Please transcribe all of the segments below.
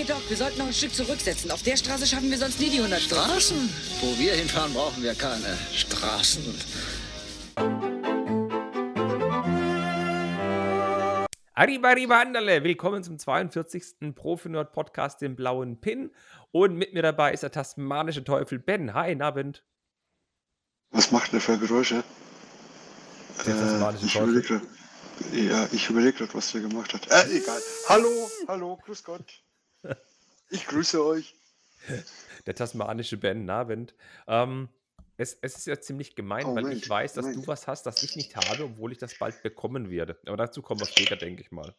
Hey Doc, wir sollten noch ein Stück zurücksetzen. Auf der Straße schaffen wir sonst nie die 100 Straßen? Wo wir hinfahren, brauchen wir keine Straßen. Arriba, Anderle, willkommen zum 42. Profi-Nerd Podcast, dem blauen Pin. Und mit mir dabei ist der tasmanische Teufel Ben. Hi, Abend. Was macht der für Geräusche? Der tasmanische Äh, ich Teufel. überleg grad, ja, ich überlege gerade, was der gemacht hat. Äh, egal. Hallo, hallo, grüß Gott. Ich grüße euch. Der tasmanische Ben, Abend. Ähm, es, es ist ja ziemlich gemein, Oh, weil Moment, ich weiß, dass du Moment. was hast, das ich nicht habe, obwohl ich das bald bekommen werde. Aber dazu kommen wir später, denke ich mal.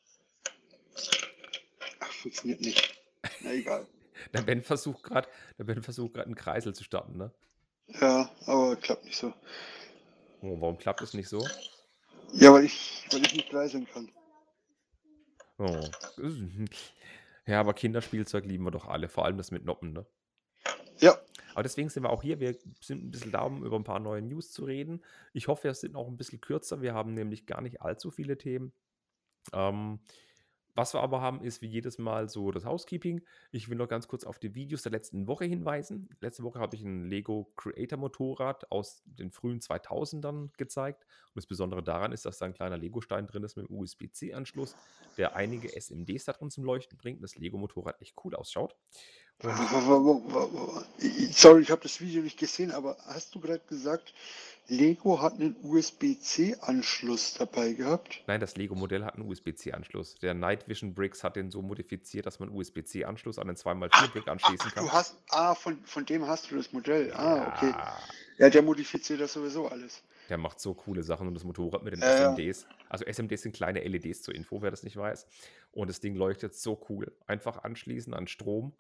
Ach, funktioniert nicht. Na egal. Der Ben versucht gerade, der Ben versucht gerade einen Kreisel zu starten, ne? Ja, aber klappt nicht so. Oh, warum klappt es nicht so? Ja, weil ich, weil ich nicht gleiseln kann. Oh. Ja, aber Kinderspielzeug lieben wir doch alle, vor allem das mit Noppen, ne? Ja, Aber deswegen sind wir auch hier. Wir sind ein bisschen da, um über ein paar neue News zu reden. Ich hoffe, wir sind auch ein bisschen kürzer. Wir haben nämlich gar nicht allzu viele Themen. Ähm, was wir aber haben, ist wie jedes Mal so das Housekeeping. Ich will noch ganz kurz auf die Videos der letzten Woche hinweisen. Letzte Woche habe ich ein Lego Creator Motorrad aus den frühen 2000ern gezeigt. Und das Besondere daran ist, dass da ein kleiner Lego-Stein drin ist mit einem USB-C-Anschluss, der einige SMDs da drin zum Leuchten bringt das Lego-Motorrad echt cool ausschaut. Und Sorry, ich habe das Video nicht gesehen, aber hast du gerade gesagt, Lego hat einen USB-C-Anschluss dabei gehabt? Nein, das Lego-Modell hat einen USB-C-Anschluss. Der Night Vision Bricks hat den so modifiziert, dass man einen USB-C-Anschluss an den 2x4-Brick anschließen kann. Du hast, ah, von, von dem hast du das Modell. Ah, okay. Ja, Ja, der modifiziert das sowieso alles. der macht so coole Sachen und das Motorrad mit den Ja, ja. SMDs. Also SMDs sind kleine LEDs zur Info, wer das nicht weiß. Und das Ding leuchtet so cool. Einfach anschließen an Strom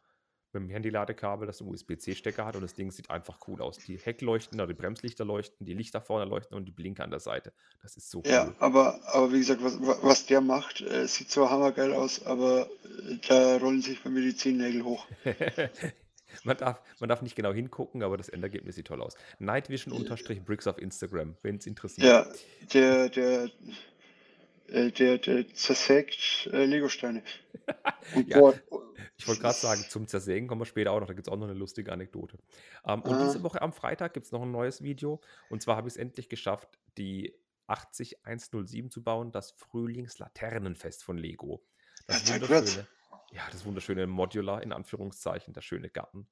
mit dem Handy-Ladekabel, das einen USB-C-Stecker hat und das Ding sieht einfach cool aus. Die Heckleuchten, die Bremslichter leuchten, die Lichter vorne leuchten und die Blinker an der Seite. Das ist so cool. Ja, aber, aber wie gesagt, was, wa- was der macht, äh, sieht zwar hammergeil aus, aber äh, da rollen sich bei mir die Zehennägel hoch. man, darf, man darf nicht genau hingucken, aber das Endergebnis sieht toll aus. Night Vision unterstrich Bricks auf Instagram, wenn es interessiert. Ja, der, der, der, der zersägt äh, Legosteine. Ja, boah, Ich wollte gerade sagen, zum Zersägen kommen wir später auch noch. Da gibt es auch noch eine lustige Anekdote. Ähm, und Ah. diese Woche am Freitag gibt es noch ein neues Video. Und zwar habe ich es endlich geschafft, die 80107 zu bauen, das Frühlingslaternenfest von Lego. Das Ja, wunderschöne, ja, das wunderschöne Modular in Anführungszeichen, der schöne Garten.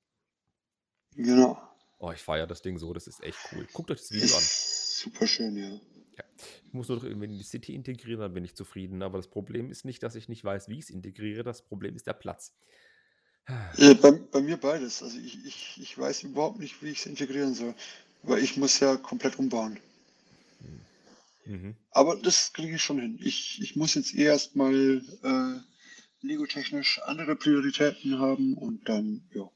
Genau. Oh, ich feiere das Ding so, das ist echt cool. Guckt euch das Video an. Ist super schön, ja. Ja. Ich muss nur noch irgendwie in die City integrieren, dann bin ich zufrieden. Aber das Problem ist nicht, dass ich nicht weiß, wie ich es integriere. Das Problem ist der Platz. Äh, bei, bei mir beides. Also ich, ich, ich weiß überhaupt nicht, wie ich es integrieren soll. Weil ich muss ja komplett umbauen. Mhm. Aber das kriege ich schon hin. Ich, ich muss jetzt eh erstmal äh, Lego-technisch andere Prioritäten haben und dann, ja.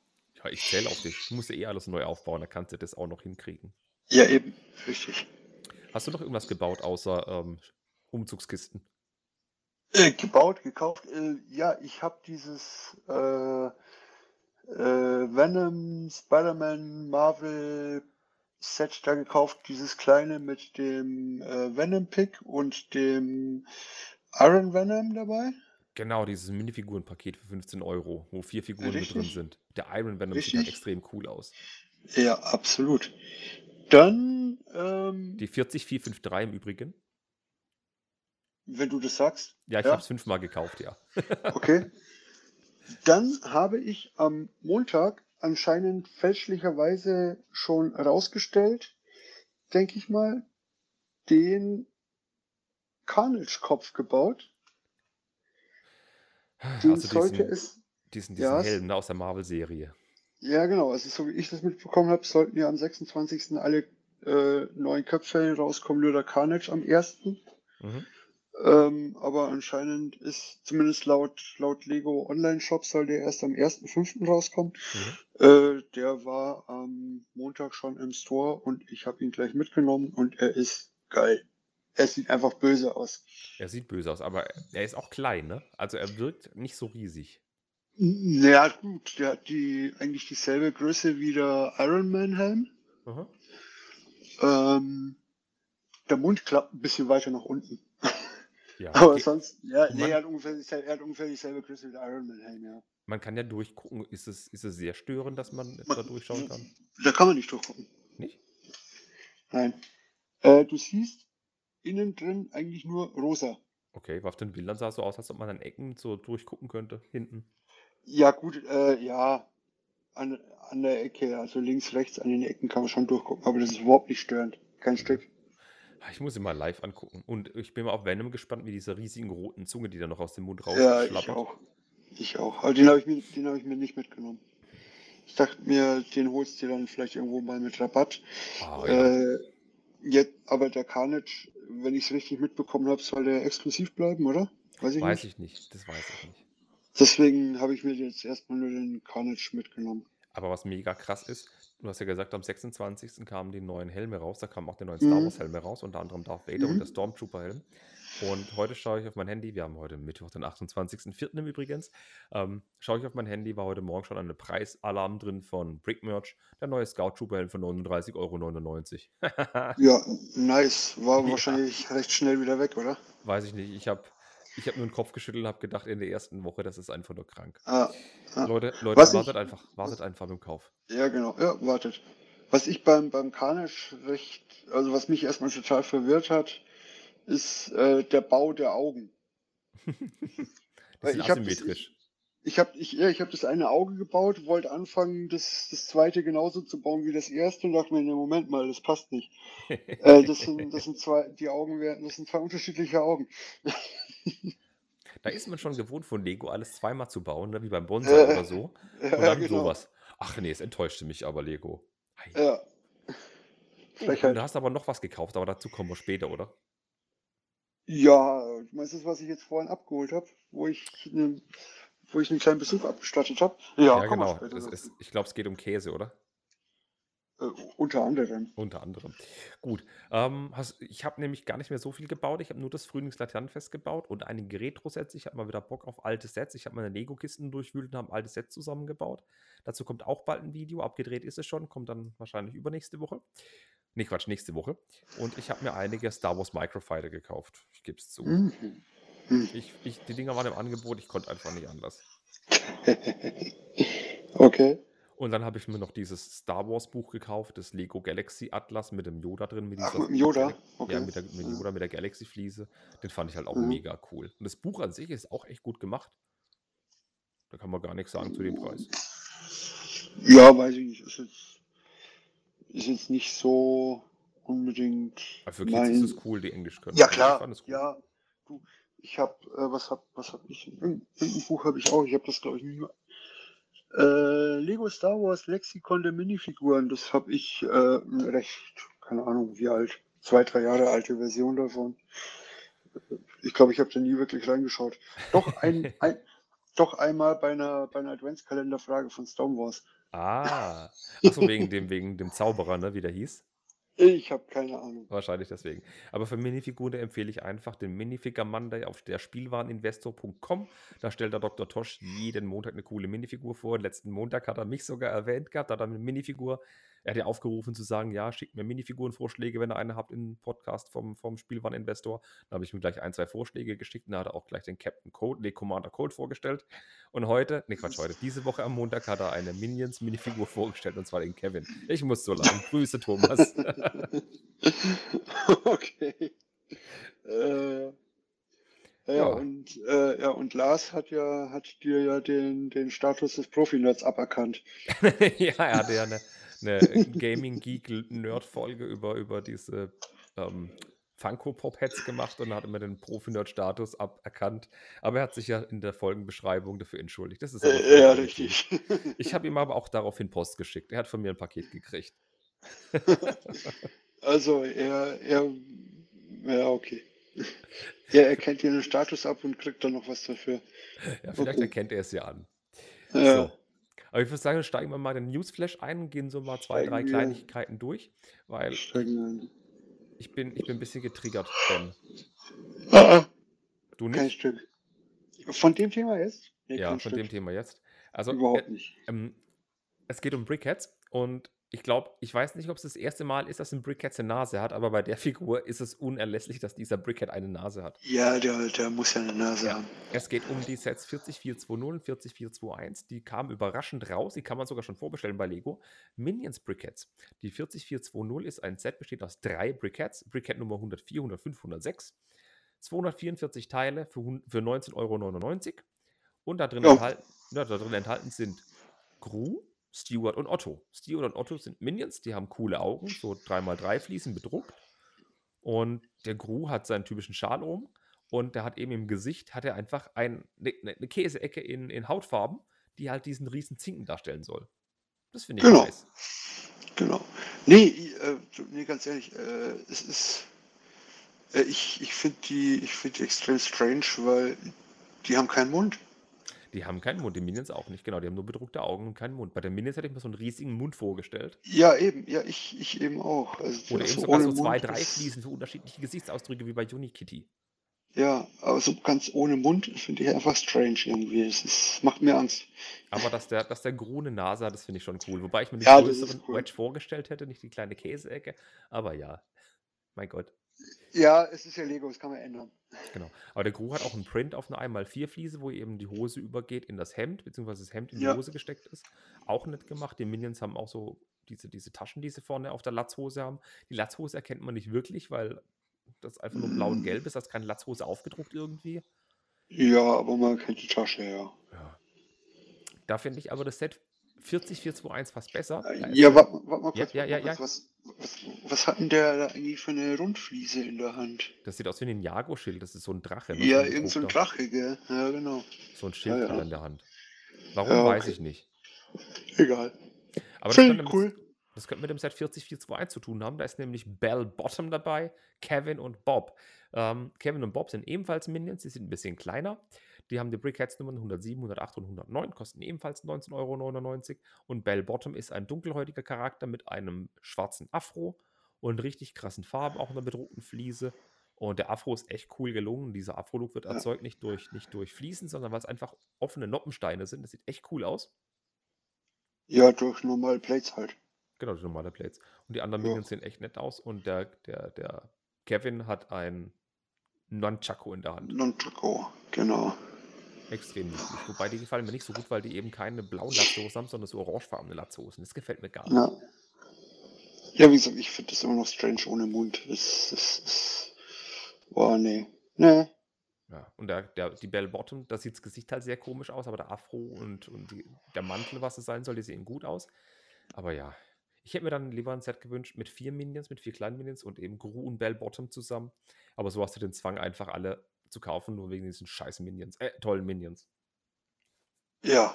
Ja, ich zähle auf dich. Ich muss ja eh alles neu aufbauen, dann kannst du das auch noch hinkriegen. Ja, eben, richtig. Hast du noch irgendwas gebaut außer ähm, Umzugskisten? Äh, gebaut, gekauft. Äh, ja, ich habe dieses äh, äh, Venom, Spider-Man, Marvel Set da gekauft. Dieses kleine mit dem äh, Venom Pick und dem Iron Venom dabei. Genau, dieses Minifigurenpaket für 15 Euro, wo vier Figuren mit drin Richtig. sind. Der Iron Venom sieht halt Richtig. extrem cool aus. Ja, absolut. Dann, ähm, Die 40453 im Übrigen. wenn du das sagst, Ja, ich Ja. habe es fünfmal gekauft, ja. okay. Dann habe ich am Montag anscheinend fälschlicherweise schon rausgestellt, denke ich mal, den Carnage-Kopf gebaut. Den Also sollte diesen, es, diesen, diesen ja, Helm ne, aus der Marvel-Serie. ja genau, also so wie ich das mitbekommen habe, sollten ja am 26. alle äh, neuen Köpfe rauskommen, nur der Carnage am 1. Mhm. Ähm, aber anscheinend ist zumindest laut, laut Lego Online-Shop soll der erst am 1.5. rauskommen. Mhm. Äh, der war am Montag schon im Store und ich habe ihn gleich mitgenommen und er ist geil. Er sieht einfach böse aus. Er sieht böse aus, aber er ist auch klein, ne? Also er wirkt nicht so riesig. Naja, gut, der hat die, eigentlich dieselbe Größe wie der Iron Man Helm. Mhm. Ähm, der Mund klappt ein bisschen weiter nach unten. Ja, Aber sonst, ja, nee, er hat ungefähr, dieselbe- er hat ungefähr dieselbe Größe wie der Iron Man Helm, ja. Man kann ja durchgucken. Ist es, ist es sehr störend, dass man Man- da durchschauen kann? Da kann man nicht durchgucken. Nicht? Nein. Äh, du siehst innen drin eigentlich nur rosa. Okay, auf den Bildern sah es so aus, als ob man an Ecken so durchgucken könnte, hinten. Ja, gut, äh, ja, an, an der Ecke, also links, rechts an den Ecken kann man schon durchgucken, aber das ist überhaupt nicht störend. Kein Stück. Ah, Ich muss ihn mal live angucken. Und ich bin mal auf Venom gespannt, wie diese riesigen roten Zunge, die da noch aus dem Mund Ja, ich auch. Ich auch. Aber den habe ich, mir- den hab ich mir nicht mitgenommen. Ich dachte mir, den holst du dann vielleicht irgendwo mal mit Rabatt. Ah, ja. Äh, jetzt, aber der Carnage, wenn ich es richtig mitbekommen habe, soll der exklusiv bleiben, oder? Weiß ich weiß nicht. ich nicht. Das weiß ich nicht. Deswegen habe ich mir jetzt erstmal nur den Carnage mitgenommen. Aber was mega krass ist, du hast ja gesagt, am 26. kamen die neuen Helme raus. Da kamen auch die neuen Star Mhm. Wars Helme raus, unter anderem Darth Vader und Mhm. der Stormtrooper Helm. Und heute schaue ich auf mein Handy, wir haben heute Mittwoch, den 28.04. im Übrigens, ähm, schaue ich auf mein Handy, war heute Morgen schon eine Preisalarm drin von Brick Merch, der neue Scout Trooper Helm für 39,99 Euro. Ja, nice. War Ja. wahrscheinlich recht schnell wieder weg, oder? Weiß ich nicht, ich habe ich hab nur den Kopf geschüttelt und habe gedacht, in der ersten Woche, das ist einfach nur krank. Ah, ah. Leute, Leute Was ich- wartet, einfach, wartet einfach mit dem Kauf. Ja, genau. Ja, wartet. Was ich beim, beim Carnage recht, also was mich erstmal total verwirrt hat, ist äh, der Bau der Augen. Weil sind ich hab das- asymmetrisch. Ich habe ich, ja, ich hab das eine Auge gebaut, wollte anfangen, das, das zweite genauso zu bauen wie das erste und dachte mir, nee, Moment mal, das passt nicht. Äh, das, sind, das sind zwei, die Augen werden, das sind zwei unterschiedliche Augen. Da ist man schon gewohnt von Lego, alles zweimal zu bauen, ne? wie beim Bonsai Äh, oder so. Und Ja, dann genau. sowas. Ach nee, es enttäuschte mich aber Lego. Ei. Ja. Frechheit. und du hast aber noch was gekauft, aber dazu kommen wir später, oder? Ja, du meinst das, was ich jetzt vorhin abgeholt habe, wo ich ne, wo ich einen kleinen Besuch abgestattet habe? Ja, wir genau. später es, ich glaube, es geht um Käse, oder? Äh, unter anderem. Unter anderem. Gut. Ähm, hast, ich habe nämlich gar nicht mehr so viel gebaut. Ich habe nur das Frühlingslaternenfest gebaut und einige Retro-Sets. Ich habe mal wieder Bock auf alte Sets. Ich habe meine Lego-Kisten durchwühlt und habe alte Sets zusammengebaut. Dazu kommt auch bald ein Video. Abgedreht ist es schon. Kommt dann wahrscheinlich übernächste Woche. Nee, Quatsch, nächste Woche. Und ich habe mir einige Star Wars Microfighter gekauft. Ich gebe es zu. Mhm. Hm. Ich, ich, die Dinger waren im Angebot. Ich konnte einfach nicht anders. okay. Und dann habe ich mir noch dieses Star Wars Buch gekauft, das Lego Galaxy Atlas mit dem Yoda drin. Mit Ach, mit dem Yoda? Okay. Ja, mit, der, mit Yoda, mit der Galaxy-Fliese. Den fand ich halt auch Mhm. mega cool. Und das Buch an sich ist auch echt gut gemacht. Da kann man gar nichts sagen zu dem Preis. Ja, weiß ich nicht. Ist jetzt, ist jetzt nicht so unbedingt Aber für Kids mein. ist es cool, die Englisch können. Ja Also klar, Ich fand es cool. ja. Du, ich habe, äh, was hab, was hab ich? Irgend- Irgendein Buch habe ich auch. Ich habe das glaube ich nie. Äh, Lego Star Wars Lexikon der Minifiguren. Das habe ich äh, recht, keine Ahnung wie alt, zwei drei Jahre alte Version davon. Ich glaube, ich habe da nie wirklich reingeschaut. Doch ein, ein doch einmal bei einer bei einer Adventskalenderfrage von Star Wars. Ah. Achso, wegen dem, wegen dem Zauberer, ne, wie der hieß. Ich habe keine Ahnung. Wahrscheinlich deswegen. Aber für Minifiguren empfehle ich einfach den Minifigure Monday auf der Spielwareninvestor.com. Da stellt der Dr. Tosch jeden Montag eine coole Minifigur vor. Letzten Montag hat er mich sogar erwähnt gehabt, hat er eine Minifigur. Er hat ja aufgerufen zu sagen, ja, schickt mir Minifigurenvorschläge, wenn ihr eine habt im Podcast vom, vom Spielwareninvestor. Da habe ich ihm gleich ein, zwei Vorschläge geschickt und da hat er auch gleich den Captain Code, nee, Commander Code vorgestellt. Und heute, nee, Quatsch, heute, diese Woche am Montag hat er eine Minions Minifigur vorgestellt und zwar den Kevin. Ich muss so lachen. Grüße, Thomas. okay. Äh, ja, Ja. und äh, ja, und Lars hat ja hat dir ja den, den Status des Profi-Nerds aberkannt. ja, er hatte ja eine, eine Gaming Geek Nerd Folge über, über diese ähm, Funko Pop Heads gemacht und hat immer den Profi-Nerd Status aberkannt. Aber er hat sich ja in der Folgenbeschreibung dafür entschuldigt. Das ist aber Äh, ja, richtig. Ich habe ihm aber auch daraufhin Post geschickt. Er hat von mir ein Paket gekriegt. Also er, er, ja, okay. Er erkennt dir den Status ab und kriegt dann noch was dafür. Ja, vielleicht Okay. erkennt er es ja an. Ja, So. Aber ich würde sagen, steigen wir mal in den Newsflash ein und gehen so mal zwei, Steigen drei wir. Kleinigkeiten durch, weil ich bin, ich bin ein bisschen getriggert, Ben. Ah, ah, Du kein nicht? Stück. Von dem Thema jetzt? Ja, kein von Stück. dem Thema jetzt. Also, Überhaupt äh, nicht. ähm, es geht um Brickheads und ich glaube, ich weiß nicht, ob es das erste Mal ist, dass ein Brickhead eine Nase hat, aber bei der Figur ist es unerlässlich, dass dieser Brickhead eine Nase hat. Ja, der, der muss ja eine Nase Ja. haben. Es geht um die Sets 40420 und 40421. Die kamen überraschend raus. Die kann man sogar schon vorbestellen bei Lego. Minions Brickheads. Die 40420 ist ein Set, besteht aus drei Brickheads. Brickhead Nummer 104, 105, 106. 244 Teile für, für 19,99 Euro. Und da drin, Ja. enthalten, ja, da drin enthalten sind Gru, Stuart und Otto. Stuart und Otto sind Minions, die haben coole Augen, so 3x3 Fliesen bedruckt. Und der Gru hat seinen typischen Schal um und der hat eben im Gesicht hat er einfach ein, eine, eine Käseecke in, in Hautfarben, die halt diesen riesen Zinken darstellen soll. Das finde ich Genau. nice. Genau. Nee, äh, nee ganz ehrlich, äh, es ist. Äh, ich ich finde die, ich find die extrem strange, weil die haben keinen Mund. Die haben keinen Mund, die Minions auch nicht, genau. Die haben nur bedruckte Augen und keinen Mund. Bei den Minions hätte ich mir so einen riesigen Mund vorgestellt. Ja, eben, ja, ich, ich eben auch. Also, Oder so eben sogar so zwei, Mund, drei Fliesen für unterschiedliche Gesichtsausdrücke wie bei Unikitty. Ja, aber so ganz ohne Mund finde ich einfach strange irgendwie. Es ist, macht mir Angst. Aber dass der, dass der Gru eine Nase hat, das finde ich schon cool. Wobei ich mir den Ja, größeren cool. Wedge vorgestellt hätte, nicht die kleine Käseecke. Aber ja, mein Gott. Ja, es ist ja Lego, das kann man ändern. Genau. Aber der Gru hat auch einen Print auf einer 1x4-Fliese, wo eben die Hose übergeht in das Hemd, beziehungsweise das Hemd in die Ja. Hose gesteckt ist. Auch nett gemacht. Die Minions haben auch so diese, diese Taschen, die sie vorne auf der Latzhose haben. Die Latzhose erkennt man nicht wirklich, weil das einfach nur blau und gelb ist. Da ist keine Latzhose aufgedruckt irgendwie. Ja, aber man kennt die Tasche, ja. Ja. Da finde ich aber das Set 40421 fast besser. Da ist Ja, warte wart mal kurz. ja, ja, ja. Was, was, was hat denn der da eigentlich für eine Rundfliese in der Hand? Das sieht aus wie ein Ninjago-Schild. Das ist so ein Drache. ne? Ja, irgend so ein. Drache, gell? Ja, genau. So ein Schild Ja, in der Hand. Warum, Ja, weiß okay. ich nicht. Egal. Aber das Finde könnte, ich mit, cool. das könnte mit dem Set 40421 zu tun haben. Da ist nämlich Bell Bottom dabei, Kevin und Bob. Ähm, Kevin und Bob sind ebenfalls Minions, die sind ein bisschen kleiner. Die haben die Brickheads-Nummern 107, 108 und 109, kosten ebenfalls 19,99 Euro. Und Bell Bottom ist ein dunkelhäutiger Charakter mit einem schwarzen Afro und richtig krassen Farben, auch in der bedruckten Fliese. Und der Afro ist echt cool gelungen. Dieser Afro-Look wird Ja. erzeugt nicht durch, nicht durch Fliesen, sondern weil es einfach offene Noppensteine sind. Das sieht echt cool aus. Ja, durch normale Plates halt. Genau, die normale Plates. Und die anderen Ja. Minions sehen echt nett aus. Und der, der, der Kevin hat ein Nunchaku in der Hand. Non-Trikot, genau. Extrem niedlich. Wobei die gefallen mir nicht so gut, weil die eben keine blauen Latzhosen haben, sondern so orangefarbene Latzhosen. Das gefällt mir gar nicht. Ja. Ja, wie gesagt, ich finde das immer noch strange ohne Mund. Das, das. Boah, nee. Nee. Ja. Und der, der, die Bell Bottom, da sieht das Gesicht halt sehr komisch aus, aber der Afro und, und die, der Mantel, was es sein soll, die sehen gut aus. Aber ja, ich hätte mir dann lieber ein Set gewünscht mit vier Minions, mit vier kleinen Minions und eben Gru und Bell Bottom zusammen. Aber so hast du den Zwang, einfach alle zu kaufen, nur wegen diesen scheiß Minions. Äh, tollen Minions. Ja.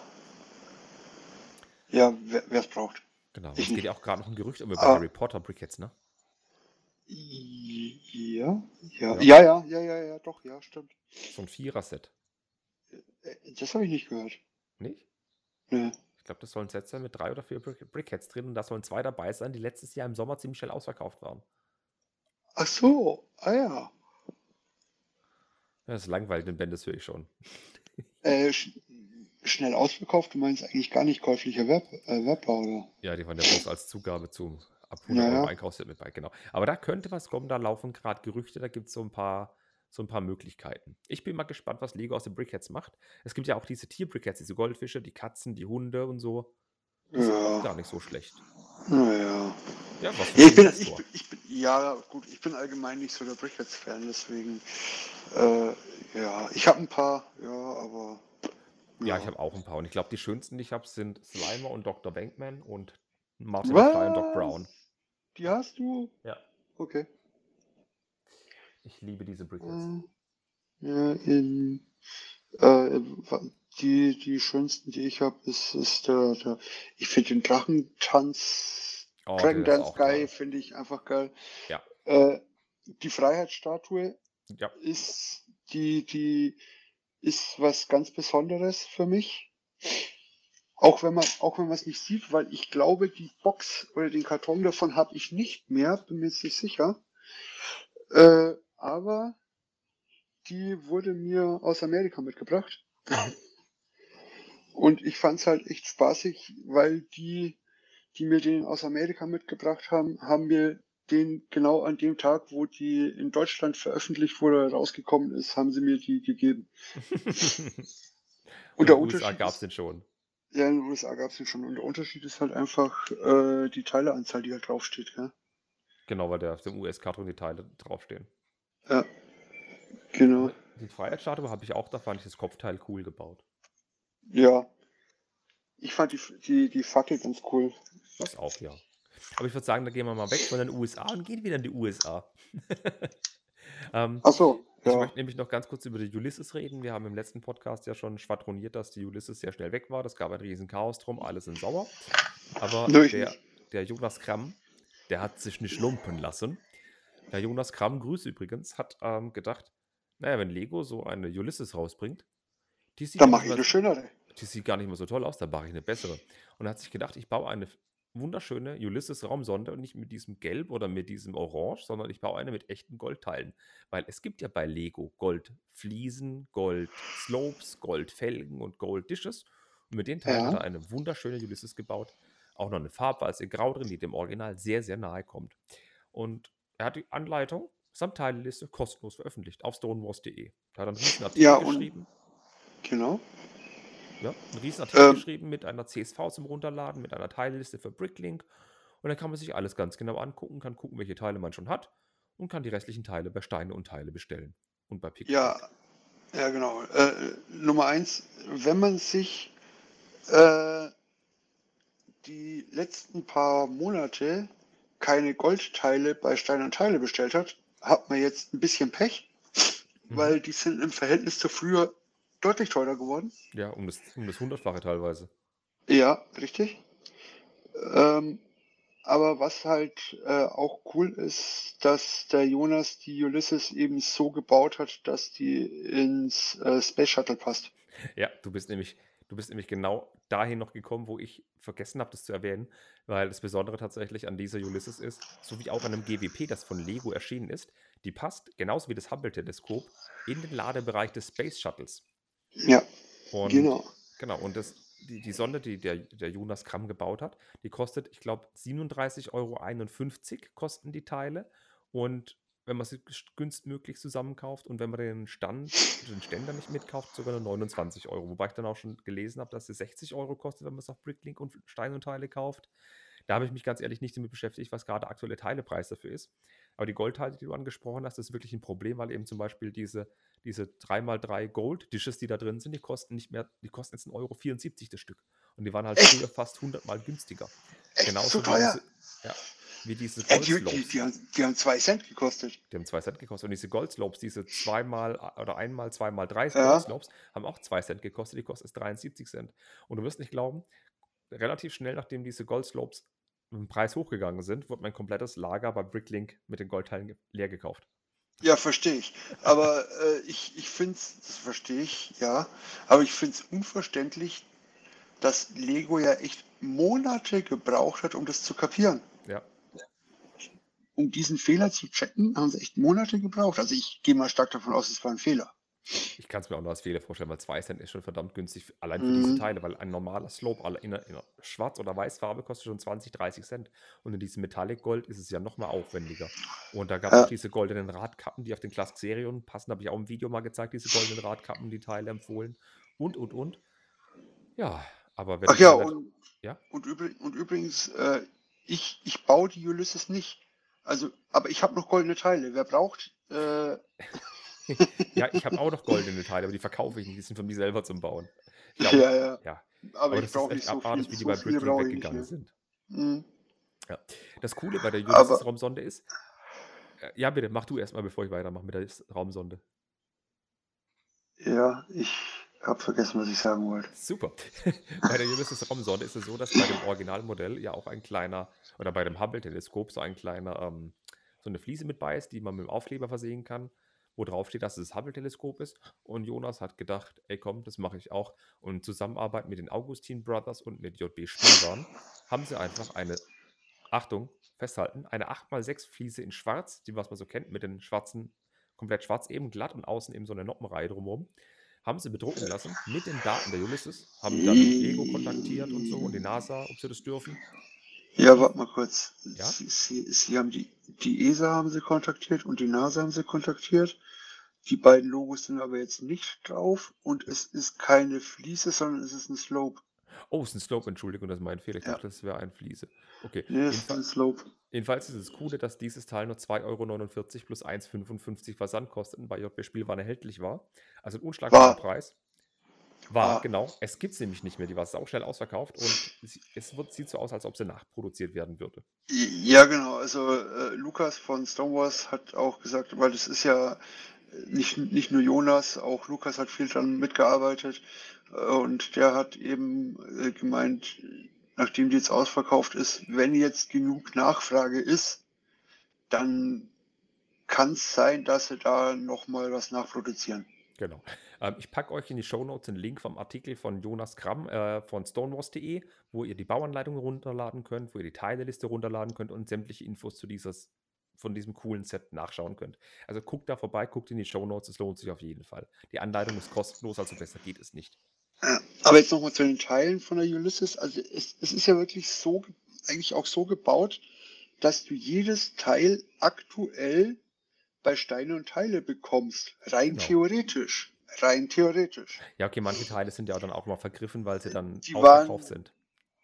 Ja, wer es braucht. Genau. Ich Es geht ja auch gerade noch ein Gerücht um über Ah. Harry Potter Brickheads, ne? Ja, ja, Ja. ja, ja, ja, ja, doch, ja, stimmt. So ein Vierer-Set. Äh, Das habe ich nicht gehört. Nicht? Nee. Ich glaube, das sollen Sets sein mit drei oder vier Brick Brickheads drin und da sollen zwei dabei sein, die letztes Jahr im Sommer ziemlich schnell ausverkauft waren. Ach so, ah ja. Das ist langweilig, den das höre ich schon. Äh, sch schnell ausverkauft, du meinst eigentlich gar nicht käuflicher Werb äh, Werber, oder? Ja, die waren ja bloß als Zugabe zum ab 100 Ja, Euro ja. Einkaufsset mit bei, genau. Aber da könnte was kommen, da laufen gerade Gerüchte, da gibt es so ein paar so ein paar Möglichkeiten. Ich bin mal gespannt, was Lego aus den Brickheads macht. Es gibt ja auch diese Tier-Brickheads, diese Goldfische, die Katzen, die Hunde und so. Auch Ja. gar nicht so schlecht. Naja. Ja, Ja, ich bin, ich, ich bin, ja, gut, ich bin allgemein nicht so der Brickheads-Fan, deswegen, äh, ja, ich habe ein paar, ja, aber. Ja, ich habe auch ein paar. Und ich glaube, die schönsten, die ich habe, sind Slimer und Dr. Bankman und Martin McFly und Doc Brown. Die hast du? Ja. Okay. Ich liebe diese Brickheads. Äh, Ja, in, äh, die, die schönsten, die ich habe, ist, ist der, der, ich finde den Drachentanz, Oh, Dragon Dance Guy, geil. finde ich einfach geil. Ja. Äh, die Freiheitsstatue Ja, ist die, die ist was ganz Besonderes für mich. Auch wenn man, auch wenn man es nicht sieht, weil ich glaube, die Box oder den Karton davon habe ich nicht mehr, bin mir jetzt nicht sicher. Äh, aber die wurde mir aus Amerika mitgebracht. Und ich fand es halt echt spaßig, weil die, die mir den aus Amerika mitgebracht haben, haben mir den genau an dem Tag, wo die in Deutschland veröffentlicht wurde, rausgekommen ist, haben sie mir die gegeben. Und, der in den USA gab es den schon. ja, in den USA gab es den schon. Und der Unterschied ist halt einfach äh, die Teileanzahl, die halt draufsteht. Gell? Genau, weil der auf dem US-Karton die Teile draufstehen. Ja, genau. Die Freiheitsstatue habe ich auch, da fand ich das Kopfteil cool gebaut. Ja. Ich fand die, die, die Fackel ganz cool. Das auch, ja. Aber ich würde sagen, da gehen wir mal weg von den USA und gehen wieder in die USA. ähm, Ach so, ich ja. möchte nämlich noch ganz kurz über die Ulysses reden. Wir haben im letzten Podcast ja schon schwadroniert, dass die Ulysses sehr schnell weg war. Das gab ein riesen Chaos drum, alle sind sauer. Aber Nö, ich der, der Jonas Kramm, der hat sich nicht lumpen lassen. Der Jonas Kramm, Grüße übrigens, hat ähm, gedacht, naja, wenn Lego so eine Ulysses rausbringt, die sieht, Dann mache ich eine schönere. Die sieht gar nicht mehr so toll aus, dann mache ich eine bessere. Und er hat sich gedacht, ich baue eine wunderschöne Ulysses-Raumsonde und nicht mit diesem Gelb oder mit diesem Orange, sondern ich baue eine mit echten Goldteilen. Weil es gibt ja bei Lego Goldfliesen, Gold-Slopes, Goldfelgen und Gold-Dishes. Und mit den Teilen hat Ja. er eine wunderschöne Ulysses gebaut. Auch noch eine Farbwalze in Grau drin, die dem Original sehr, sehr nahe kommt. Und er hat die Anleitung samt Teilliste kostenlos veröffentlicht auf stonewars.de. Da hat er einen riesen Artikel Ja, geschrieben. genau. Ja, einen riesen Artikel Ähm, geschrieben mit einer CSV zum Runterladen, mit einer Teilliste für Bricklink. Und dann kann man sich alles ganz genau angucken, kann gucken, welche Teile man schon hat und kann die restlichen Teile bei Steine und Teile bestellen. Und bei Pick Ja, ja, genau. Äh, Nummer eins, wenn man sich äh, die letzten paar Monate keine Goldteile bei Stein und Teile bestellt hat, hat man jetzt ein bisschen Pech, Mhm. weil die sind im Verhältnis zu früher deutlich teurer geworden. Ja, um das, um das Hundertfache teilweise. Ja, richtig. Ähm, aber was halt äh, auch cool ist, dass der Jonas die Ulysses eben so gebaut hat, dass die ins äh, Space Shuttle passt. Ja, du bist nämlich, du bist nämlich genau dahin noch gekommen, wo ich vergessen habe, das zu erwähnen, weil das Besondere tatsächlich an dieser Ulysses ist, so wie auch an einem GWP, das von Lego erschienen ist, die passt, genauso wie das Hubble-Teleskop, in den Ladebereich des Space Shuttles. Ja, Und genau. Genau, und das, die, die Sonde, die der, der Jonas Kramm gebaut hat, die kostet, ich glaube, 37,51 Euro kosten die Teile. Und wenn man sie günstigmöglich zusammenkauft und wenn man den Stand, den Ständer nicht mitkauft, sogar nur 29 Euro. Wobei ich dann auch schon gelesen habe, dass sie 60 Euro kostet, wenn man es auf Bricklink und Stein und Teile kauft. Da habe ich mich ganz ehrlich nicht damit beschäftigt, was gerade der aktuelle Teilepreis dafür ist. Aber die Goldteile, die du angesprochen hast, ist wirklich ein Problem, weil eben zum Beispiel diese, diese 3x3 Gold-Dishes, die da drin sind, die kosten nicht mehr, die kosten jetzt 1,74 Euro das Stück. Und die waren halt Echt? früher fast 100 Mal günstiger. Echt Genauso so wie teuer? diese, ja, wie diese die, die, Goldslopes. die, haben, die haben zwei Cent gekostet. Die haben 2 Cent gekostet. Und diese Goldslopes, diese zweimal oder einmal, zweimal drei Ja. Goldslopes, haben auch 2 Cent gekostet. Die kosten jetzt 73 Cent. Und du wirst nicht glauben, relativ schnell, nachdem diese Goldslopes im Preis hochgegangen sind, wurde mein komplettes Lager bei Bricklink mit den Goldteilen leer gekauft. Ja, verstehe ich. Aber äh, ich, ich finde es, das verstehe ich, ja, aber ich finde es unverständlich, dass Lego ja echt Monate gebraucht hat, um das zu kapieren. Ja, Um diesen Fehler zu checken, haben sie echt Monate gebraucht. Also ich gehe mal stark davon aus, es war ein Fehler. Ich kann es mir auch nur als Fehler vorstellen, weil 2 Cent ist schon verdammt günstig, allein für diese Mhm. Teile, weil ein normaler Slope in, einer- in Schwarz- oder Weißfarbe kostet schon 20, 30 Cent. Und in diesem Metallic Gold ist es ja noch mal aufwendiger. Und da gab es Ja. auch diese goldenen Radkappen, die auf den Classic Serien passen, habe ich auch im Video mal gezeigt, diese goldenen Radkappen, die Teile empfohlen. Und, und, und. Ja, aber wenn Ach ja, und, ja? und, übrig, und übrigens, äh, ich, ich baue die Ulysses nicht. Also, aber ich habe noch goldene Teile. Wer braucht, äh, ja, ich habe auch noch goldene Teile, aber die verkaufe ich nicht, die sind für mich selber zum Bauen. Ich glaube, ja, ja, ja. aber, Aber ich brauche echt nicht so abartig, viel. wie die So bei nicht weggegangen sind. Mhm. Ja. Das Coole bei der Ulysses-Raumsonde ist, äh, ja bitte, mach du erstmal, bevor ich weitermache mit der Raumsonde. Ja, ich habe vergessen, was ich sagen wollte. Super. bei der Ulysses-Raumsonde ist es so, dass bei dem Originalmodell ja auch ein kleiner, oder bei dem Hubble-Teleskop so ein kleiner, ähm, so eine Fliese mit bei ist, die man mit dem Aufkleber versehen kann, wo drauf steht, dass es das Hubble-Teleskop ist. Und Jonas hat gedacht, ey komm, das mache ich auch. Und in Zusammenarbeit mit den Augustin Brothers und mit JB Spielwaren haben sie einfach eine, Achtung, festhalten, eine 8x6 Fliese in schwarz, die was man so kennt, mit den schwarzen, komplett schwarz eben glatt und außen eben so eine Noppenreihe drumherum. Haben sie bedrucken lassen mit den Daten der Ulysses, haben dann Lego kontaktiert und so und die NASA, ob sie das dürfen. Ja, warte mal kurz. Ja? Sie, Sie, Sie haben die, die ESA haben Sie kontaktiert und die NASA haben Sie kontaktiert. Die beiden Logos sind aber jetzt nicht drauf und es ist keine Fliese, sondern es ist ein Slope. Oh, es ist ein Slope, Entschuldigung, das ist mein Fehler. Ich Ja. dachte, das wäre ein Fliese. Okay. Nee, es ist ein Slope. jedenfalls ist es Coole, dass dieses Teil nur 2,49 Euro plus 1,55 Versandkosten bei JB Spielwaren erhältlich war. Also ein unschlagbarer. Preis. War, War. genau. Es gibt es nämlich nicht mehr. Die war sauschnell ausverkauft und sie- es wird, sieht so aus, als ob sie nachproduziert werden würde. Ja, genau. Also äh, Lukas von Stonewalls hat auch gesagt, weil das ist ja äh, nicht, nicht nur Jonas, auch Lukas hat viel dran mitgearbeitet äh, und der hat eben äh, gemeint, nachdem die jetzt ausverkauft ist, wenn jetzt genug Nachfrage ist, dann kann es sein, dass sie da nochmal was nachproduzieren. Genau. Ähm, ich packe euch in die Shownotes einen Link vom Artikel von Jonas Kramm äh, von stonewars.de, wo ihr die Bauanleitung runterladen könnt, wo ihr die Teileliste runterladen könnt und sämtliche Infos zu dieses, von diesem coolen Set nachschauen könnt. Also guckt da vorbei, guckt in die Shownotes, es lohnt sich auf jeden Fall. Die Anleitung ist kostenlos, also besser geht es nicht. Aber jetzt nochmal zu den Teilen von der Ulysses. Also es, es ist ja wirklich so, ge- eigentlich auch so gebaut, dass du jedes Teil aktuell bei Steine und Teile bekommst. Rein Genau. theoretisch. Rein theoretisch. Ja, okay, manche Teile sind ja dann auch mal vergriffen, weil sie dann Die waren- sind.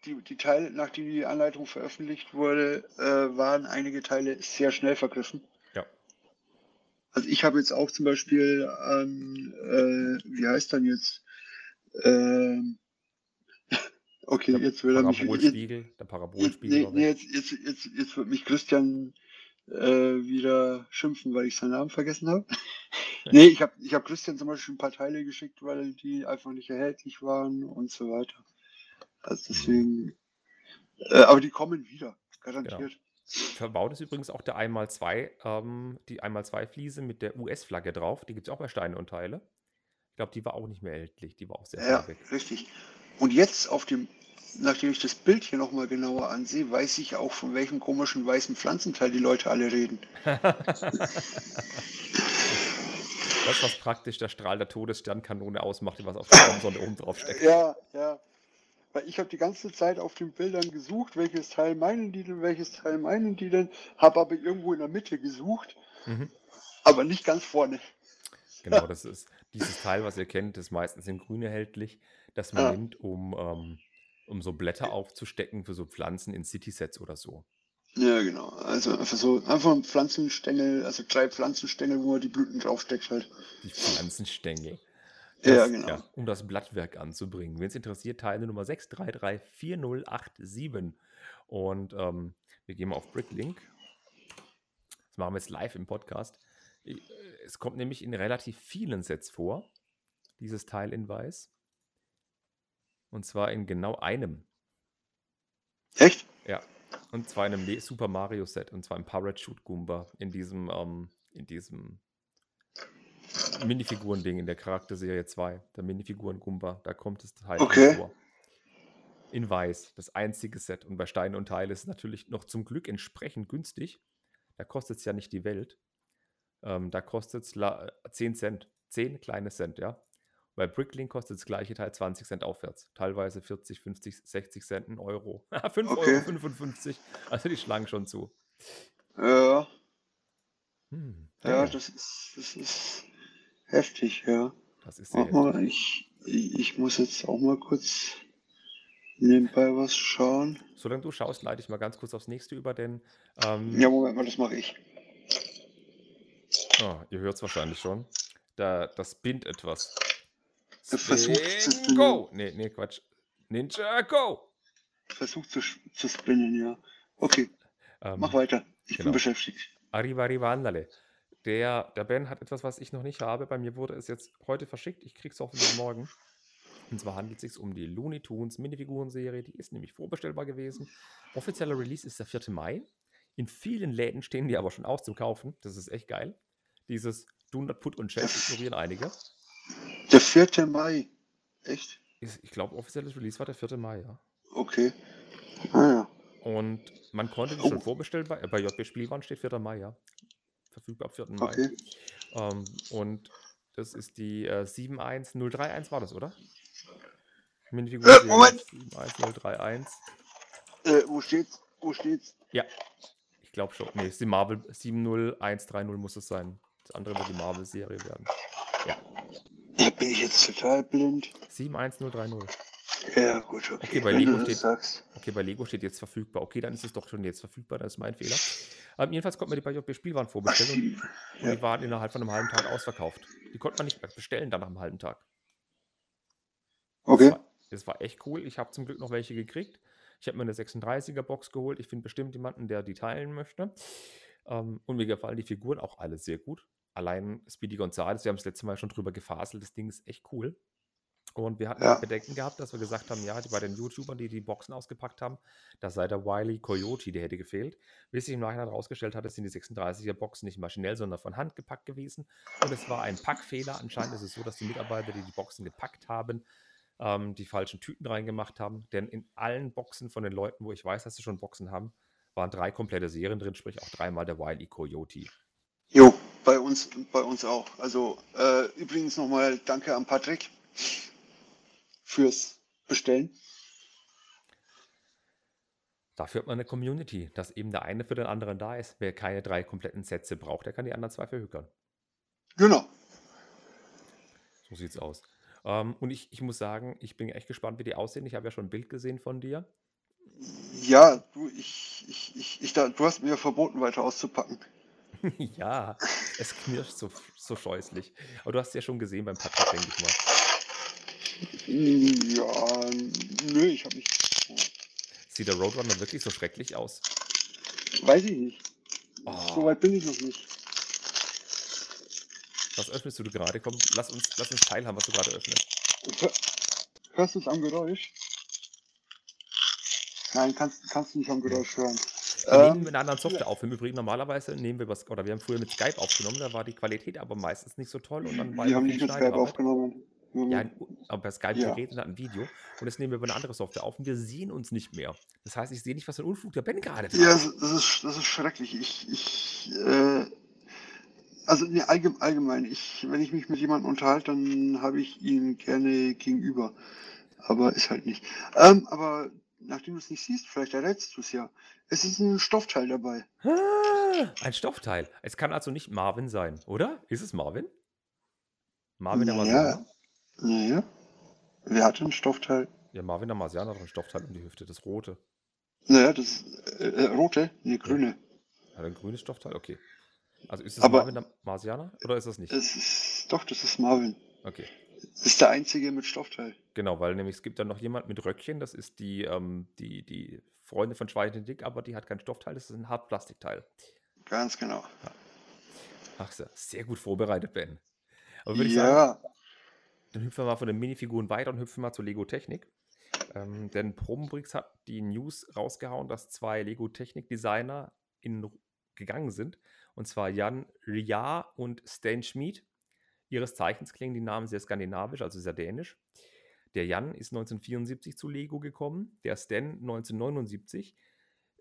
Die, die Teile, nachdem die Anleitung veröffentlicht wurde, äh, waren einige Teile sehr schnell vergriffen. Ja. Also ich habe jetzt auch zum Beispiel an, äh, wie heißt dann jetzt? Ähm, okay, Der jetzt will er mich. Jetzt, Parabolspiegel, der jetzt, Parabolspiegel. nee, war nee, weg. jetzt, jetzt, jetzt, jetzt wird mich Christian äh, wieder schimpfen, weil ich seinen Namen vergessen habe. nee, ich habe ich hab Christian zum Beispiel ein paar Teile geschickt, weil die einfach nicht erhältlich waren und so weiter. Also deswegen. Äh, aber die kommen wieder, garantiert. Verbaut ist übrigens auch der 1x2, ähm, die 1x2 Fliese mit der US-Flagge drauf. Die gibt es auch bei Steine und Teile. Ich glaube, die war auch nicht mehr erhältlich. Die war auch sehr Ja, weg. richtig. Und jetzt auf dem, nachdem ich das Bild hier nochmal genauer ansehe, weiß ich auch, von welchem komischen weißen Pflanzenteil die Leute alle reden. Das, was praktisch der Strahl der Todessternkanone ausmacht, die was auf der Raumsonde oben drauf steckt. Ja, ja. Weil ich habe die ganze Zeit auf den Bildern gesucht, welches Teil meinen die denn, welches Teil meinen die denn, habe aber irgendwo in der Mitte gesucht, Mhm. aber nicht ganz vorne. Genau, das ist dieses Teil, was ihr kennt, ist meistens in grün erhältlich, das man Ja. nimmt, um, ähm, um so Blätter aufzustecken für so Pflanzen in City-Sets oder so. Ja, genau. Also einfach so, einfach ein Pflanzenstängel, also drei Pflanzenstängel, wo man die Blüten draufsteckt halt. Die Pflanzenstängel. Ja, Das- genau. um das Blattwerk anzubringen. Wenn es interessiert, Teile Nummer 6334087. Und ähm, wir gehen mal auf Bricklink. Das machen wir jetzt live im Podcast. Äh, es kommt nämlich in relativ vielen Sets vor, dieses Teil in weiß. Und zwar in genau einem. Echt? Ja. Und zwar in einem Super Mario Set. Und zwar im Parachute Goomba. In diesem, ähm, in diesem Minifiguren-Ding in der Charakterserie 2. Der Minifiguren-Goomba. Da kommt Teil drin Okay. vor. In weiß. Das einzige Set. Und bei Steine und Teile ist es natürlich noch zum Glück entsprechend günstig. Da kostet es ja nicht die Welt. Ähm, da kostet es 10 Cent. 10 kleine Cent, ja. Bei Bricklink kostet das gleiche Teil 20 Cent aufwärts. Teilweise 40, 50, 60 Cent, ein Euro. 5 Okay. Euro 55. Also die schlagen schon zu. Ja, Hm, ja, ja, das ist, das ist heftig, ja. das ist sehr mal, ich, ich muss jetzt auch mal kurz nebenbei was schauen. Solange du schaust, leite ich mal ganz kurz aufs nächste über, denn ähm, Ja, Moment mal, das mache ich. oh, ihr hört es wahrscheinlich schon. Da, das bindet etwas. Versucht zu Spin, spinnen. Go! Nee, nee, Quatsch. Ninja, go! Versuch zu, zu spinnen, ja. Okay, Ähm, mach weiter. Ich genau. bin beschäftigt. Arriva Arriva Andale. Der, der Ben hat etwas, was ich noch nicht habe. Bei mir wurde es jetzt heute verschickt. Ich krieg's hoffentlich morgen. Und zwar handelt es sich um die Looney Tunes Minifiguren-Serie. Die ist nämlich vorbestellbar gewesen. Offizieller Release ist der 4. Mai. In vielen Läden stehen die aber schon aus zum Kaufen. Das ist echt geil. Dieses Do Not Put und Shelf ignorieren einige. Der 4. Mai. Echt? Ist, ich glaube, offizielles Release war der 4. Mai, ja. Okay. Ah ja. Und man konnte die Oh. schon vorbestellen. Bei, bei JB Spielwaren steht 4. Mai, ja. Verfügbar ab 4. Mai. Okay. Ähm, und das ist die äh, 71031 war das, oder? Minifigur Äh, Moment. 71031. Äh, wo steht's? Wo steht's? Ja, ich glaube schon. Nee, ist die Marvel 70130 muss es sein. Das andere wird die Marvel-Serie werden. Da bin ich jetzt total blind. 71030. Ja, gut, okay. Okay, bei wenn Lego steht- sagst. Okay, bei Lego steht jetzt verfügbar. Okay, dann ist es doch schon jetzt verfügbar, das ist mein Fehler. Ähm, jedenfalls konnte man die bei JB Spielwaren vorbestellen und, und Ja. die waren innerhalb von einem halben Tag ausverkauft. Die konnte man nicht mehr bestellen dann nach einem halben Tag. Okay. Das war, das war echt cool. Ich habe zum Glück noch welche gekriegt. Ich habe mir eine 36er Box geholt. Ich finde bestimmt jemanden, der die teilen möchte. Ähm, und mir gefallen die Figuren auch alle sehr gut. Allein Speedy Gonzales, wir haben das letzte Mal schon drüber gefaselt. Das Ding ist echt cool. Und wir hatten Ja. Bedenken gehabt, dass wir gesagt haben, ja, die, bei den YouTubern, die die Boxen ausgepackt haben, da sei der Wiley Coyote, der hätte gefehlt. Wie sich im Nachhinein herausgestellt hat, sind die 36er Boxen nicht maschinell, sondern von Hand gepackt gewesen. Und es war ein Packfehler. Anscheinend ist es so, dass die Mitarbeiter, die die Boxen gepackt haben, ähm, die falschen Tüten reingemacht haben. Denn in allen Boxen von den Leuten, wo ich weiß, dass sie schon Boxen haben, waren drei komplette Serien drin, sprich auch dreimal der Wiley Coyote. Jo, bei uns, bei uns auch. Also äh, übrigens nochmal danke an Patrick fürs Bestellen. Dafür hat man eine Community, dass eben der eine für den anderen da ist. Wer keine drei kompletten Sätze braucht, der kann die anderen zwei verhökern. Genau. So sieht's aus. Ähm, und ich, ich muss sagen, ich bin echt gespannt, wie die aussehen. Ich habe ja schon ein Bild gesehen von dir. Ja, du, ich, ich, ich, ich du hast mir verboten, weiter auszupacken. ja, es knirscht so, so scheußlich. Aber du hast es ja schon gesehen beim Patrick, denke ich mal. Ja, nö, ich habe nicht. Sieht der Roadrunner wirklich so schrecklich aus? Weiß ich nicht. Oh. So weit bin ich noch nicht. Was öffnest du gerade? Komm, lass uns, lass uns teilhaben, was du gerade öffnest. Hör- Hörst du es am Geräusch? Nein, kannst, kannst du nicht am Geräusch hören. Wir nehmen mit einer anderen Software auf. Im Übrigen normalerweise nehmen wir was, oder wir haben früher mit Skype aufgenommen, da war die Qualität aber meistens nicht so toll und dann war wir haben nicht mit Skype aufgenommen. Wir Ja, aber per Skype Ja. Und hat ein Video. Und jetzt nehmen wir über eine andere Software auf und wir sehen uns nicht mehr. Das heißt, ich sehe nicht, was für ein Unfug der Ben gerade Ja, treibt. das das ist, das ist schrecklich. Ich, ich, äh, also nee, allgemein, allgemein, ich, wenn ich mich mit jemandem unterhalte, dann habe ich ihn gerne gegenüber. Aber ist halt nicht. Ähm, aber nachdem du es nicht siehst, vielleicht errätst du es ja. Es ist ein Stoffteil dabei. Ah, ein Stoffteil. Es kann also nicht Marvin sein, oder? Ist es Marvin? Marvin der Naja. Naja. Wer hat ein Stoffteil? Ja, Marvin der Marsianer hat ein Stoffteil um die Hüfte, das rote. Naja, das ist äh, äh, rote, nee, grüne. Hat er ein grünes Stoffteil? Okay. Also ist es Aber- Marvin der Marsianer oder ist das nicht? Es ist, doch, das ist Marvin. Okay. Ist der einzige mit Stoffteil. Genau, weil nämlich es gibt dann noch jemand mit Röckchen, das ist die, ähm, die, die Freunde von Schweine Dick, aber die hat kein Stoffteil, das ist ein Hartplastikteil. Ganz genau. Ach so, sehr gut vorbereitet, Ben. Aber würde ich sagen, Ja, dann hüpfen wir mal von den Minifiguren weiter und hüpfen mal zur Lego Technik. Ähm, denn Promobrix hat die News rausgehauen, dass zwei Lego Technik Designer in, Ru- gegangen sind. Und zwar Jan Ria und Stan Schmid. Ihres Zeichens klingen die Namen sehr skandinavisch, also sehr dänisch. Der Jan ist 1974 zu Lego gekommen, der Stan 1979.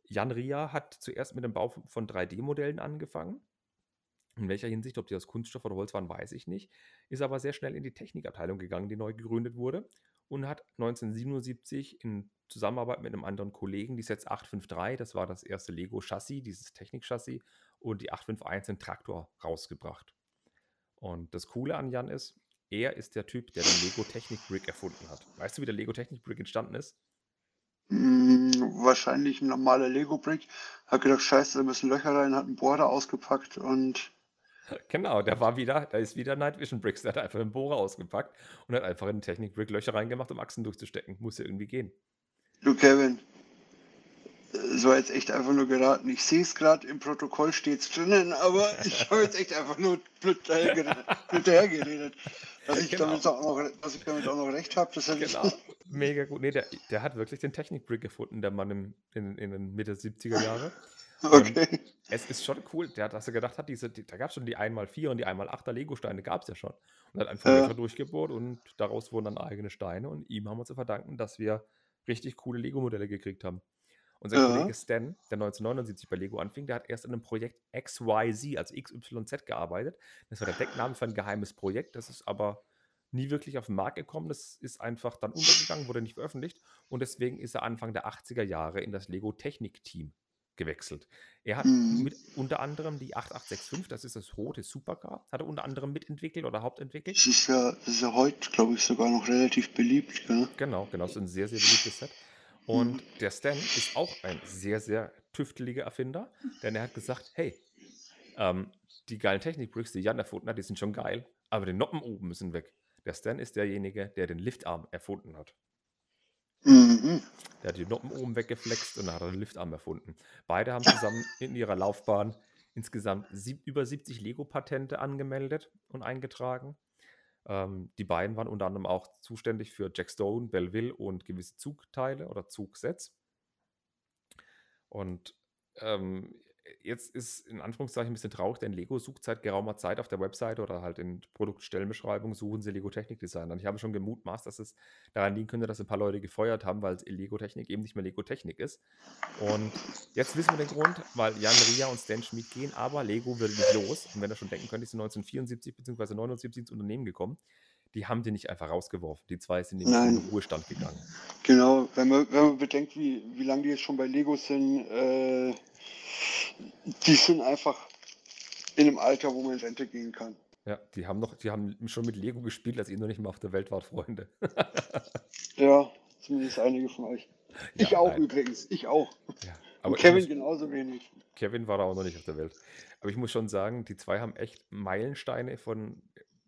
Jan Ria hat zuerst mit dem Bau von 3D-Modellen angefangen. In welcher Hinsicht, ob die aus Kunststoff oder Holz waren, weiß ich nicht. Ist aber sehr schnell in die Technikabteilung gegangen, die neu gegründet wurde. Und hat 1977 in Zusammenarbeit mit einem anderen Kollegen die Sets 853, das war das erste Lego-Chassis, dieses Technik-Chassis, und die 851 den Traktor rausgebracht. Und das Coole an Jan ist, er ist der Typ, der den Lego Technik Brick erfunden hat. Weißt du, wie der Lego Technik Brick entstanden ist? mh, wahrscheinlich ein normaler Lego-Brick. Hat gedacht, scheiße, da müssen Löcher rein, hat einen Bohrer ausgepackt und Genau, der war wieder, da ist wieder Night Vision Bricks, der hat einfach einen Bohrer ausgepackt und hat einfach in den Technik Brick Löcher reingemacht, um Achsen durchzustecken. Muss ja irgendwie gehen. du Kevin, so jetzt echt einfach nur geraten. Ich sehe es gerade, im Protokoll steht es drinnen, aber ich habe jetzt echt einfach nur blöd dahergeredet. Dass ich, Genau. damit auch noch, dass ich damit auch noch recht habe, das Genau. Mega gut. Nee, der, der hat wirklich den Technik Brick erfunden, der Mann im, in, in den Mitte 70er Jahre. Okay. Es ist schon cool. Der dass er gedacht hat, diese, die, da gab es schon die 1x4 und die 1x8er Lego-Steine gab es ja schon. Und hat einfach Ja. Durchgebohrt und daraus wurden dann eigene Steine. Und ihm haben wir zu verdanken, dass wir richtig coole Lego-Modelle gekriegt haben. Unser Ja. Kollege Stan, der 1979 bei Lego anfing, der hat erst an einem Projekt XYZ, also XYZ, gearbeitet. Das war der Deckname für ein geheimes Projekt. Das ist aber nie wirklich auf den Markt gekommen. Das ist einfach dann untergegangen, wurde nicht veröffentlicht. und deswegen ist er Anfang der 80er Jahre in das Lego Technik-Team gewechselt. Er hat Mhm. mit unter anderem die 8865, das ist das rote Supercar, hat er unter anderem mitentwickelt oder hauptentwickelt. Das ist ja, das ist ja heute, glaube ich, sogar noch relativ beliebt, gell? Genau, genau, so ein sehr, sehr beliebtes Set. Und der Stan ist auch ein sehr, sehr tüfteliger Erfinder, denn er hat gesagt, hey, ähm, die geilen Technikbricks, die Jan erfunden hat, die sind schon geil, aber die Noppen oben müssen weg. Der Stan ist derjenige, der den Liftarm erfunden hat. Mhm. Der hat die Noppen oben weggeflext und dann hat er den Liftarm erfunden. Beide haben zusammen in ihrer Laufbahn insgesamt sieb über 70 Lego-Patente angemeldet und eingetragen. Ähm, die beiden waren unter anderem auch zuständig für Jack Stone, Belleville und gewisse Zugteile oder Zugsets. Und ähm, jetzt ist in Anführungszeichen ein bisschen traurig, denn Lego sucht seit geraumer Zeit auf der Webseite oder halt in Produktstellenbeschreibungen suchen sie Lego Technik Designer. Und ich habe schon gemutmaßt, dass es daran liegen könnte, dass ein paar Leute gefeuert haben, weil Lego Technik eben nicht mehr Lego Technik ist. Und jetzt wissen wir den Grund, weil Jan Ria und Stan Schmid gehen, aber Lego wird nicht los. Und wenn ihr schon denken könnt, sind 1974 bzw. 79 ins Unternehmen gekommen. Die haben die nicht einfach rausgeworfen. Die zwei sind nämlich in den Ruhestand gegangen. Genau, wenn man, wenn man bedenkt, wie, wie lange die jetzt schon bei Lego sind, äh, die sind einfach in einem Alter, wo man in Rente gehen kann. Ja, die haben noch, die haben schon mit Lego gespielt, als ihr noch nicht mal auf der Welt wart, Freunde. Ja, zumindest einige von euch. Ich Ja, auch nein. übrigens, ich auch. Ja, Und ich Kevin muss- genauso wenig. Kevin war da auch noch nicht auf der Welt. Aber ich muss schon sagen, die zwei haben echt Meilensteine von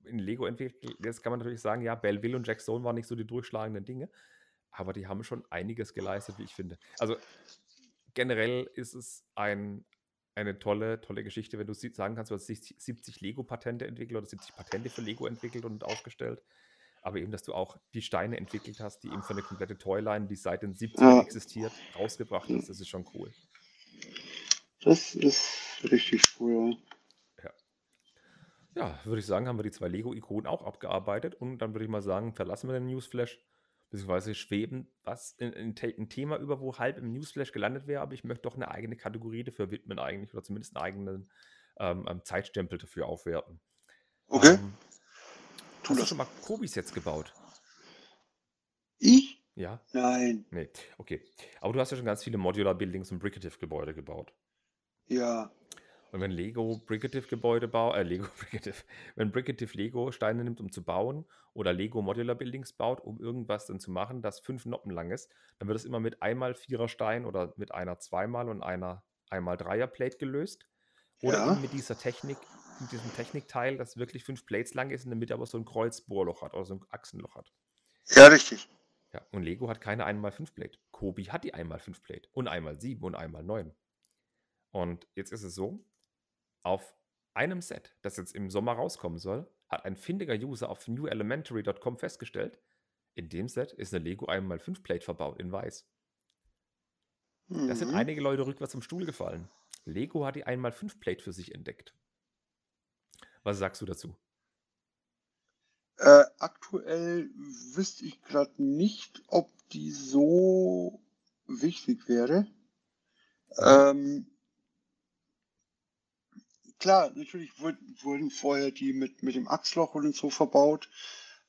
in Lego entwickelt. Jetzt kann man natürlich sagen, ja, Belleville und Jack Stone waren nicht so die durchschlagenden Dinge, aber die haben schon einiges geleistet, wie ich finde. Also generell ist es ein, eine tolle, tolle Geschichte, wenn du sagen kannst, du hast 60 70 Lego-Patente entwickelt oder 70 Patente für Lego entwickelt und aufgestellt. Aber eben, dass du auch die Steine entwickelt hast, die eben für eine komplette Toyline, die seit den 70ern Ja. existiert, rausgebracht hast. Das ist schon cool. Das ist richtig cool. Ja. Ja, würde ich sagen, haben wir die zwei Lego-Ikonen auch abgearbeitet und dann würde ich mal sagen, verlassen wir den Newsflash, beziehungsweise schweben was in, in ein Thema über, wo halb im Newsflash gelandet wäre, aber ich möchte doch eine eigene Kategorie dafür widmen eigentlich oder zumindest einen eigenen ähm, ähm, Zeitstempel dafür aufwerten. Okay, Ähm, hast du das. schon mal Kobis jetzt gebaut? Ich? Ja? Nein. Nee, okay. Aber du hast ja schon ganz viele Modular-Buildings und Bricative-Gebäude gebaut. Ja. Und wenn Lego Bricative Gebäude baut, äh, Lego Bricative, wenn Bricative Lego Steine nimmt, um zu bauen, oder Lego Modular Buildings baut, um irgendwas dann zu machen, das fünf Noppen lang ist, dann wird es immer mit einmal vierer Stein oder mit einer zweimal und einer einmal dreier Plate gelöst. Oder Ja. eben mit dieser Technik, mit diesem Technikteil, das wirklich fünf Plates lang ist und in der Mitte aber so ein Kreuzbohrloch hat oder so ein Achsenloch hat. Ja, richtig. Ja, und Lego hat keine 1x5 Plate. Kobi hat die 1x5 Plate und einmal 7 und einmal 9. Und jetzt ist es so, auf einem Set, das jetzt im Sommer rauskommen soll, hat ein findiger User auf newelementary.com festgestellt, in dem Set ist eine Lego 1x5 Plate verbaut in weiß. Da sind Mhm. einige Leute rückwärts zum Stuhl gefallen. Lego hat die 1x5 Plate für sich entdeckt. Was sagst du dazu? Äh, aktuell wüsste ich gerade nicht, ob die so wichtig wäre. Ähm, klar, natürlich wurd- wurden vorher die mit, mit dem Achsloch und so verbaut,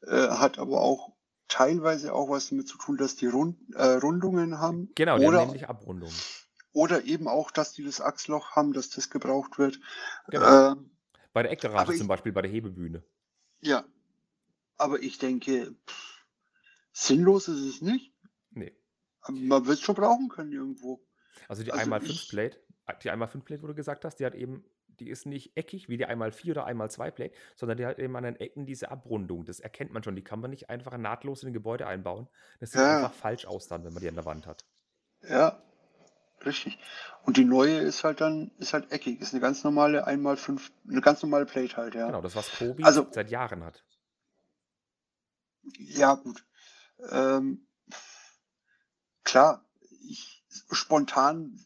äh, hat aber auch teilweise auch was damit zu tun, dass die Rund, äh, Rundungen haben. Genau, oder, nämlich Abrundung. oder eben auch, dass die das Achsloch haben, dass das gebraucht wird. Genau. Ähm, Bei der Eckgarage ich- zum Beispiel, bei der Hebebühne. ja, aber ich denke, pff, sinnlos ist es nicht. Nee. Man wird es schon brauchen können irgendwo. Also die Also einmal ich- 5 Plate, die einmal 5 Plate, wo du gesagt hast, die hat eben, die ist nicht eckig wie die einmal 4 oder einmal 2 Plate, sondern die hat eben an den Ecken diese Abrundung. Das erkennt man schon. Die kann man nicht einfach nahtlos in ein Gebäude einbauen. Das sieht Ja. einfach falsch aus dann, wenn man die an der Wand hat. Ja, richtig. Und die neue ist halt dann, ist halt eckig. Ist eine ganz normale einmal fünf, eine ganz normale Plate halt, ja. Genau, das was Kobi Also- seit Jahren hat. Ja, gut. Ähm, klar, ich, spontan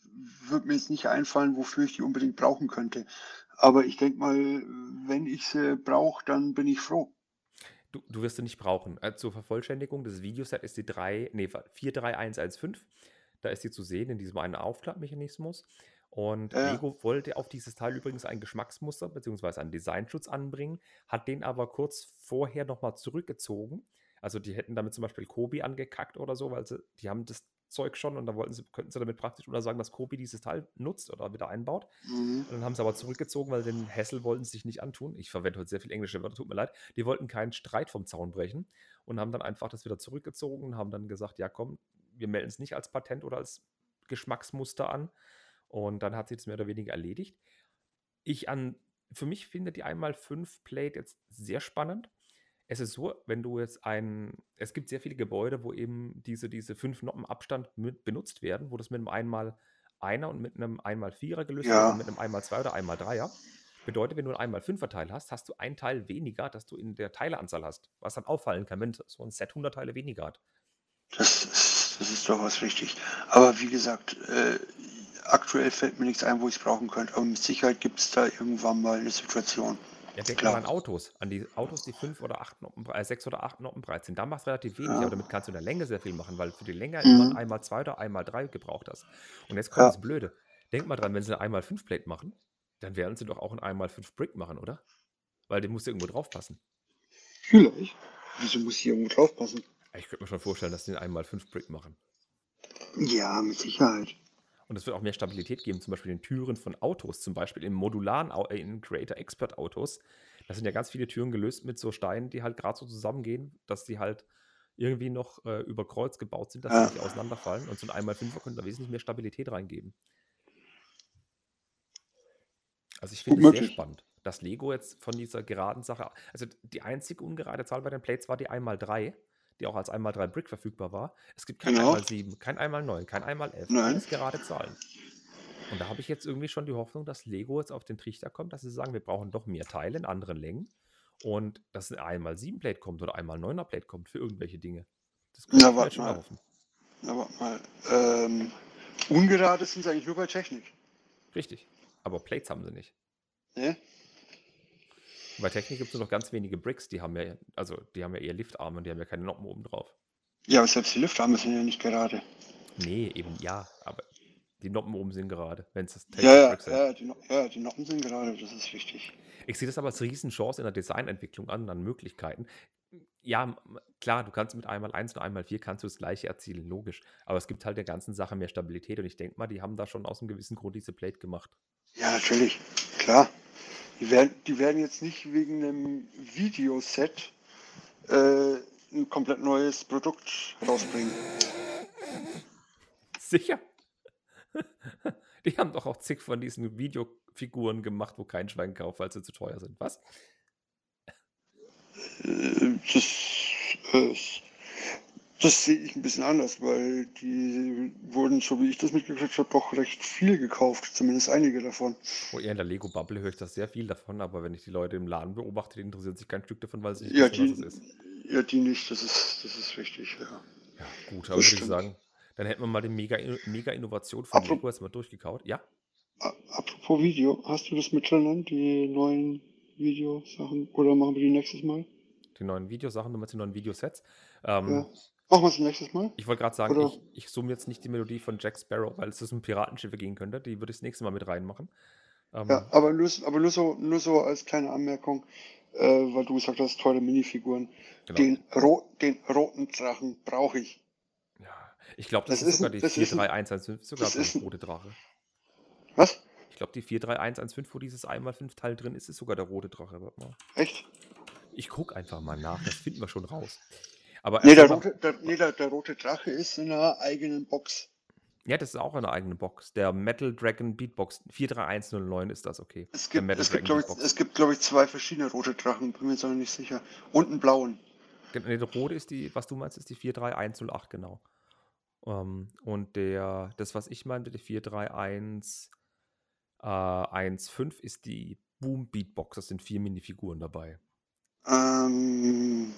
würde mir jetzt nicht einfallen, wofür ich die unbedingt brauchen könnte. Aber ich denke mal, wenn ich sie brauche, dann bin ich froh. Du, du wirst sie nicht brauchen. Äh, zur Vervollständigung, das Videoset ist die 3, nee, 43115. Da ist sie zu sehen in diesem einen Aufklappmechanismus. Und Ja. Lego wollte auf dieses Teil übrigens ein Geschmacksmuster bzw. einen Designschutz anbringen, hat den aber kurz vorher nochmal zurückgezogen, Also die hätten damit zum Beispiel Kobi angekackt oder so, weil sie, die haben das Zeug schon und da wollten sie, könnten sie damit praktisch untersagen, dass Kobi dieses Teil nutzt oder wieder einbaut. Mhm. Und dann haben sie aber zurückgezogen, weil den Hassel wollten sie sich nicht antun. Ich verwende heute sehr viel englische Wörter, tut mir leid. Die wollten keinen Streit vom Zaun brechen und haben dann einfach das wieder zurückgezogen und haben dann gesagt, ja komm, wir melden es nicht als Patent oder als Geschmacksmuster an. Und dann hat sich das mehr oder weniger erledigt. Ich an, für mich finde die 1x5 Plate jetzt sehr spannend. Es ist so, wenn du jetzt ein, es gibt sehr viele Gebäude, wo eben diese, diese fünf Noppen Abstand mit benutzt werden, wo das mit einem einmal einer und mit einem einmal Vierer gelöst Ja. wird und mit einem einmal zwei oder einmal Dreier. Bedeutet, wenn du ein einmal Fünfer Teil hast, hast du ein Teil weniger, das du in der Teileanzahl hast. Was dann auffallen kann, wenn so ein Set 100 Teile weniger hat. Das ist, das ist durchaus richtig. Aber wie gesagt, äh, aktuell fällt mir nichts ein, wo ich es brauchen könnte. Aber mit Sicherheit gibt es da irgendwann mal eine Situation. Ja, denk mal an Autos, an die Autos, die fünf oder acht Noppen, äh, sechs oder acht Noppen breit sind. Da macht es relativ wenig, Ja. aber damit kannst du in der Länge sehr viel machen, weil für die Länge Mhm. immer ein einmal zwei oder einmal drei gebraucht hast. Und jetzt kommt Ja. das Blöde. Denk mal dran, wenn sie eine einmal fünf Plate machen, dann werden sie doch auch ein einmal fünf Brick machen, oder? Weil den musst du irgendwo drauf passen. Vielleicht. Wieso muss hier irgendwo drauf passen? Ich könnte mir schon vorstellen, dass die einen einmal fünf Brick machen. Ja, mit Sicherheit. Und es wird auch mehr Stabilität geben, zum Beispiel in Türen von Autos, zum Beispiel in modularen, äh, in Creator Expert Autos. Da sind ja ganz viele Türen gelöst mit so Steinen, die halt gerade so zusammengehen, dass die halt irgendwie noch äh, über Kreuz gebaut sind, dass Ja. sie nicht auseinanderfallen. Und so ein einmal Fünfer könnte da wesentlich mehr Stabilität reingeben. Also ich finde es sehr spannend, dass Lego jetzt von dieser geraden Sache, also die einzige ungerade Zahl bei den Plates war die 1x3, die auch als 1x3 Brick verfügbar war. Es gibt kein Genau. 1x7, kein 1x9, kein 1x11, Nein. alles gerade Zahlen. Und da habe ich jetzt irgendwie schon die Hoffnung, dass Lego jetzt auf den Trichter kommt, dass sie sagen, wir brauchen doch mehr Teile in anderen Längen und dass ein einmal 7 Plate kommt oder einmal 9er Plate kommt für irgendwelche Dinge. Das kann Na, ich schon mal. erhoffen. Na, warte mal. Ähm, ungerade sind sie eigentlich nur bei Technik. Richtig. Aber Plates haben sie nicht. Ne? Bei Technik gibt es nur noch ganz wenige Bricks, die haben ja, also die haben ja eher Liftarme und die haben ja keine Noppen oben drauf. Ja, aber selbst die Liftarme sind ja nicht gerade. Nee, eben ja, aber die Noppen oben sind gerade, wenn es das Ja, ja, Bricks sind. ja, die, No- ja, die Noppen sind gerade, das ist richtig. Ich sehe das aber als Riesenchance in der Designentwicklung an, an Möglichkeiten. Ja, klar, du kannst mit einmal 1 und einmal 4 kannst du das gleiche erzielen, logisch. Aber es gibt halt der ganzen Sache mehr Stabilität und ich denke mal, die haben da schon aus einem gewissen Grund diese Plate gemacht. Ja, natürlich, klar. Die werden, die werden jetzt nicht wegen einem Videoset äh, ein komplett neues Produkt rausbringen. Sicher. Die haben doch auch zig von diesen Videofiguren gemacht, wo kein Schwein kauft, weil sie zu teuer sind. Was? Äh, das, äh, das sehe ich ein bisschen anders, weil die wurden, so wie ich das mitgekriegt habe, doch recht viel gekauft, zumindest einige davon. Oh, eher in der Lego-Bubble höre ich das sehr viel davon, aber wenn ich die Leute im Laden beobachte, die interessieren sich kein Stück davon, weil sie nicht Ja, wissen, die, was es ist. ja, die nicht, das ist, das ist richtig, ja. Ja, gut, aber würde Das ich stimmt. sagen, dann hätten wir mal die Mega- Mega-Innovation von Apro- Lego jetzt mal durchgekaut. Ja? Apropos Video, hast du das mit drinnen, die neuen Videosachen? Oder machen wir die nächstes Mal? Die neuen Videosachen, nochmal die neuen Videosets. Ähm, Ja. Machen wir es nächstes Mal? Ich wollte gerade sagen, Oder- ich, ich zoome jetzt nicht die Melodie von Jack Sparrow, weil es das um Piratenschiffe gehen könnte. Die würde ich das nächste Mal mit reinmachen. Ähm, Ja, aber nur, aber nur so, nur so als kleine Anmerkung, äh, weil du gesagt hast, tolle Minifiguren. genau. Den, ro den roten Drachen brauche ich. ja. Ich glaube, das, Das ist ist sogar ein- die das ist ein- 43115, sogar das ist ein ein- rote Drache. Was? Ich glaube, die 43115, wo dieses 1x5-Teil drin ist, ist sogar der rote Drache. Warte mal. Echt? Ich gucke einfach mal nach, das finden wir schon raus. Aber Nee, der rote, der, nee der, der rote Drache ist in einer eigenen Box. ja, das ist auch eine eigene Box. Der Metal Dragon Beatbox 43109 ist das, okay. Es gibt, es gibt, glaube ich, glaube ich, zwei verschiedene rote Drachen, bin mir jetzt noch nicht sicher. Und einen blauen. Nee, der rote ist die, was du meinst, ist die 43108, genau. Ähm, und der, das, was ich meinte, die 43115 ist die Boom Beatbox. Das sind vier Minifiguren dabei. Ähm,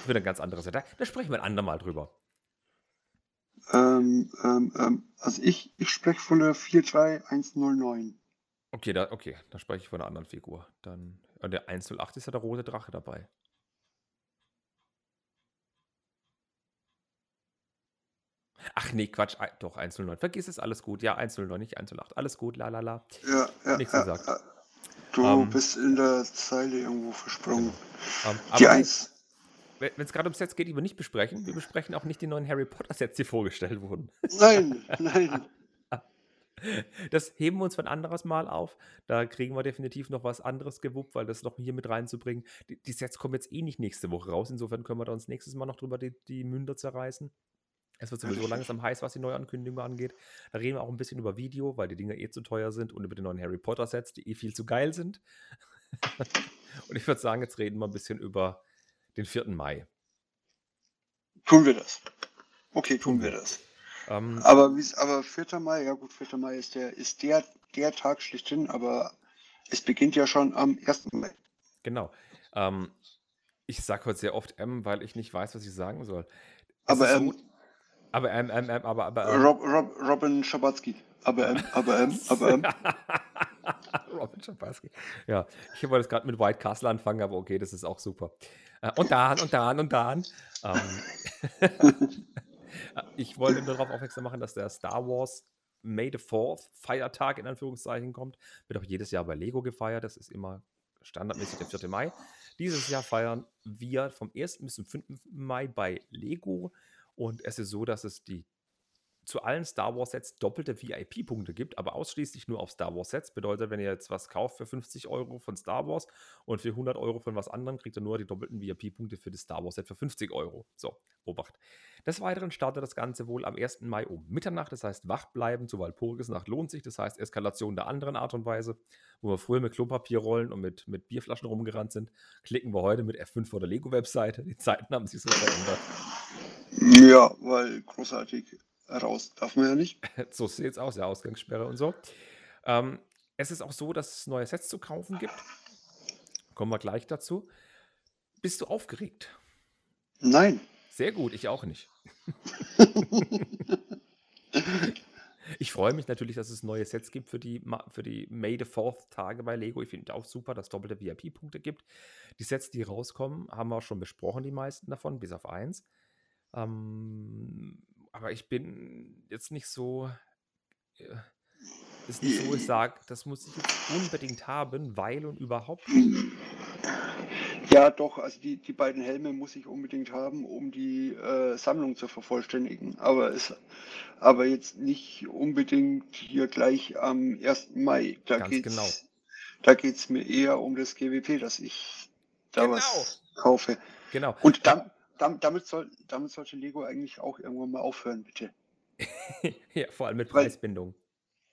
Das wird ein ganz anderes. Da, da sprechen wir ein andermal drüber. ähm, ähm, ähm, also ich, ich spreche von der 43109. Okay, da, okay, da spreche ich von einer anderen Figur. Dann, und der 108 ist ja der rote Drache dabei. Ach nee, Quatsch. Doch, 109. Vergiss es, alles gut. Ja, 109, nicht 108. Alles gut, la la la. Ja, ja, Nichts ja, gesagt. ja. Du Ähm, bist in der Zeile irgendwo versprungen. Ähm, Die aber, 1. wenn es gerade um Sets geht, die wir nicht besprechen, wir besprechen auch nicht die neuen Harry Potter Sets, die vorgestellt wurden. Nein, nein. Das heben wir uns für ein anderes Mal auf. Da kriegen wir definitiv noch was anderes gewuppt, weil das noch hier mit reinzubringen. Die, die Sets kommen jetzt eh nicht nächste Woche raus. Insofern können wir da uns nächstes Mal noch drüber die, die Münder zerreißen. Es wird sowieso langsam heiß, was die Neuankündigung angeht. Da reden wir auch ein bisschen über Video, weil die Dinger eh zu teuer sind und über die neuen Harry Potter Sets, die eh viel zu geil sind. und ich würde sagen, jetzt reden wir ein bisschen über den 4. Mai. Tun wir das. Okay, tun wir das. Ähm, Aber, aber 4. Mai, ja gut, 4. Mai ist der, ist der, der Tag schlechthin, aber es beginnt ja schon am 1. Mai. genau. Ähm, ich sage heute sehr oft M, weil ich nicht weiß, was ich sagen soll. Aber, ähm, so, aber M, M, M, aber, aber ähm, Rob, Rob, Robin Schabatzky. Aber, ähm, aber, ähm, aber, ähm, Robin Schapaski. Ja, ich wollte jetzt gerade mit White Castle anfangen, aber okay, das ist auch super. Äh, und dann, und dann, und dann. Ähm, ich wollte nur darauf aufmerksam machen, dass der Star Wars May the 4th Feiertag in Anführungszeichen kommt. Wird auch jedes Jahr bei Lego gefeiert. Das ist immer standardmäßig der 4. Mai. Dieses Jahr feiern wir vom 1. bis zum 5. Mai bei Lego. Und es ist so, dass es die zu allen Star Wars Sets doppelte VIP-Punkte gibt, aber ausschließlich nur auf Star Wars Sets. Bedeutet, wenn ihr jetzt was kauft für 50 Euro von Star Wars und für 100 Euro von was anderem, kriegt ihr nur die doppelten VIP-Punkte für das Star Wars Set für 50 Euro. So, Obacht. Des Weiteren startet das Ganze wohl am 1. Mai um Mitternacht. Das heißt, wach bleiben zu Walpurgisnacht lohnt sich. Das heißt, Eskalation der anderen Art und Weise. Wo wir früher mit Klopapierrollen und mit, mit Bierflaschen rumgerannt sind, klicken wir heute mit F5 vor der Lego-Webseite. Die Zeiten haben sich so verändert. ja, weil großartig raus darf man ja nicht. So sieht es aus, ja, Ausgangssperre und so. Ähm, es ist auch so, dass es neue Sets zu kaufen gibt. Kommen wir gleich dazu. Bist du aufgeregt? Nein. Sehr gut, ich auch nicht. Ich freue mich natürlich, dass es neue Sets gibt für die, für die May the 4th Tage bei Lego. Ich finde auch super, dass es doppelte VIP-Punkte gibt. Die Sets, die rauskommen, haben wir auch schon besprochen, die meisten davon, bis auf eins. Ähm, aber ich bin jetzt nicht so. Äh, ist nicht so, ich sage, das muss ich jetzt unbedingt haben, weil und überhaupt. Ja, doch, also die, die beiden Helme muss ich unbedingt haben, um die äh, Sammlung zu vervollständigen. Aber, es, aber jetzt nicht unbedingt hier gleich am 1. Mai. Da Ganz geht's, genau. Da geht es mir eher um das GWP, dass ich da Genau. was kaufe. Genau. Und dam, damit, soll, damit sollte Lego eigentlich auch irgendwann mal aufhören, bitte. ja, vor allem mit Weil- Preisbindung.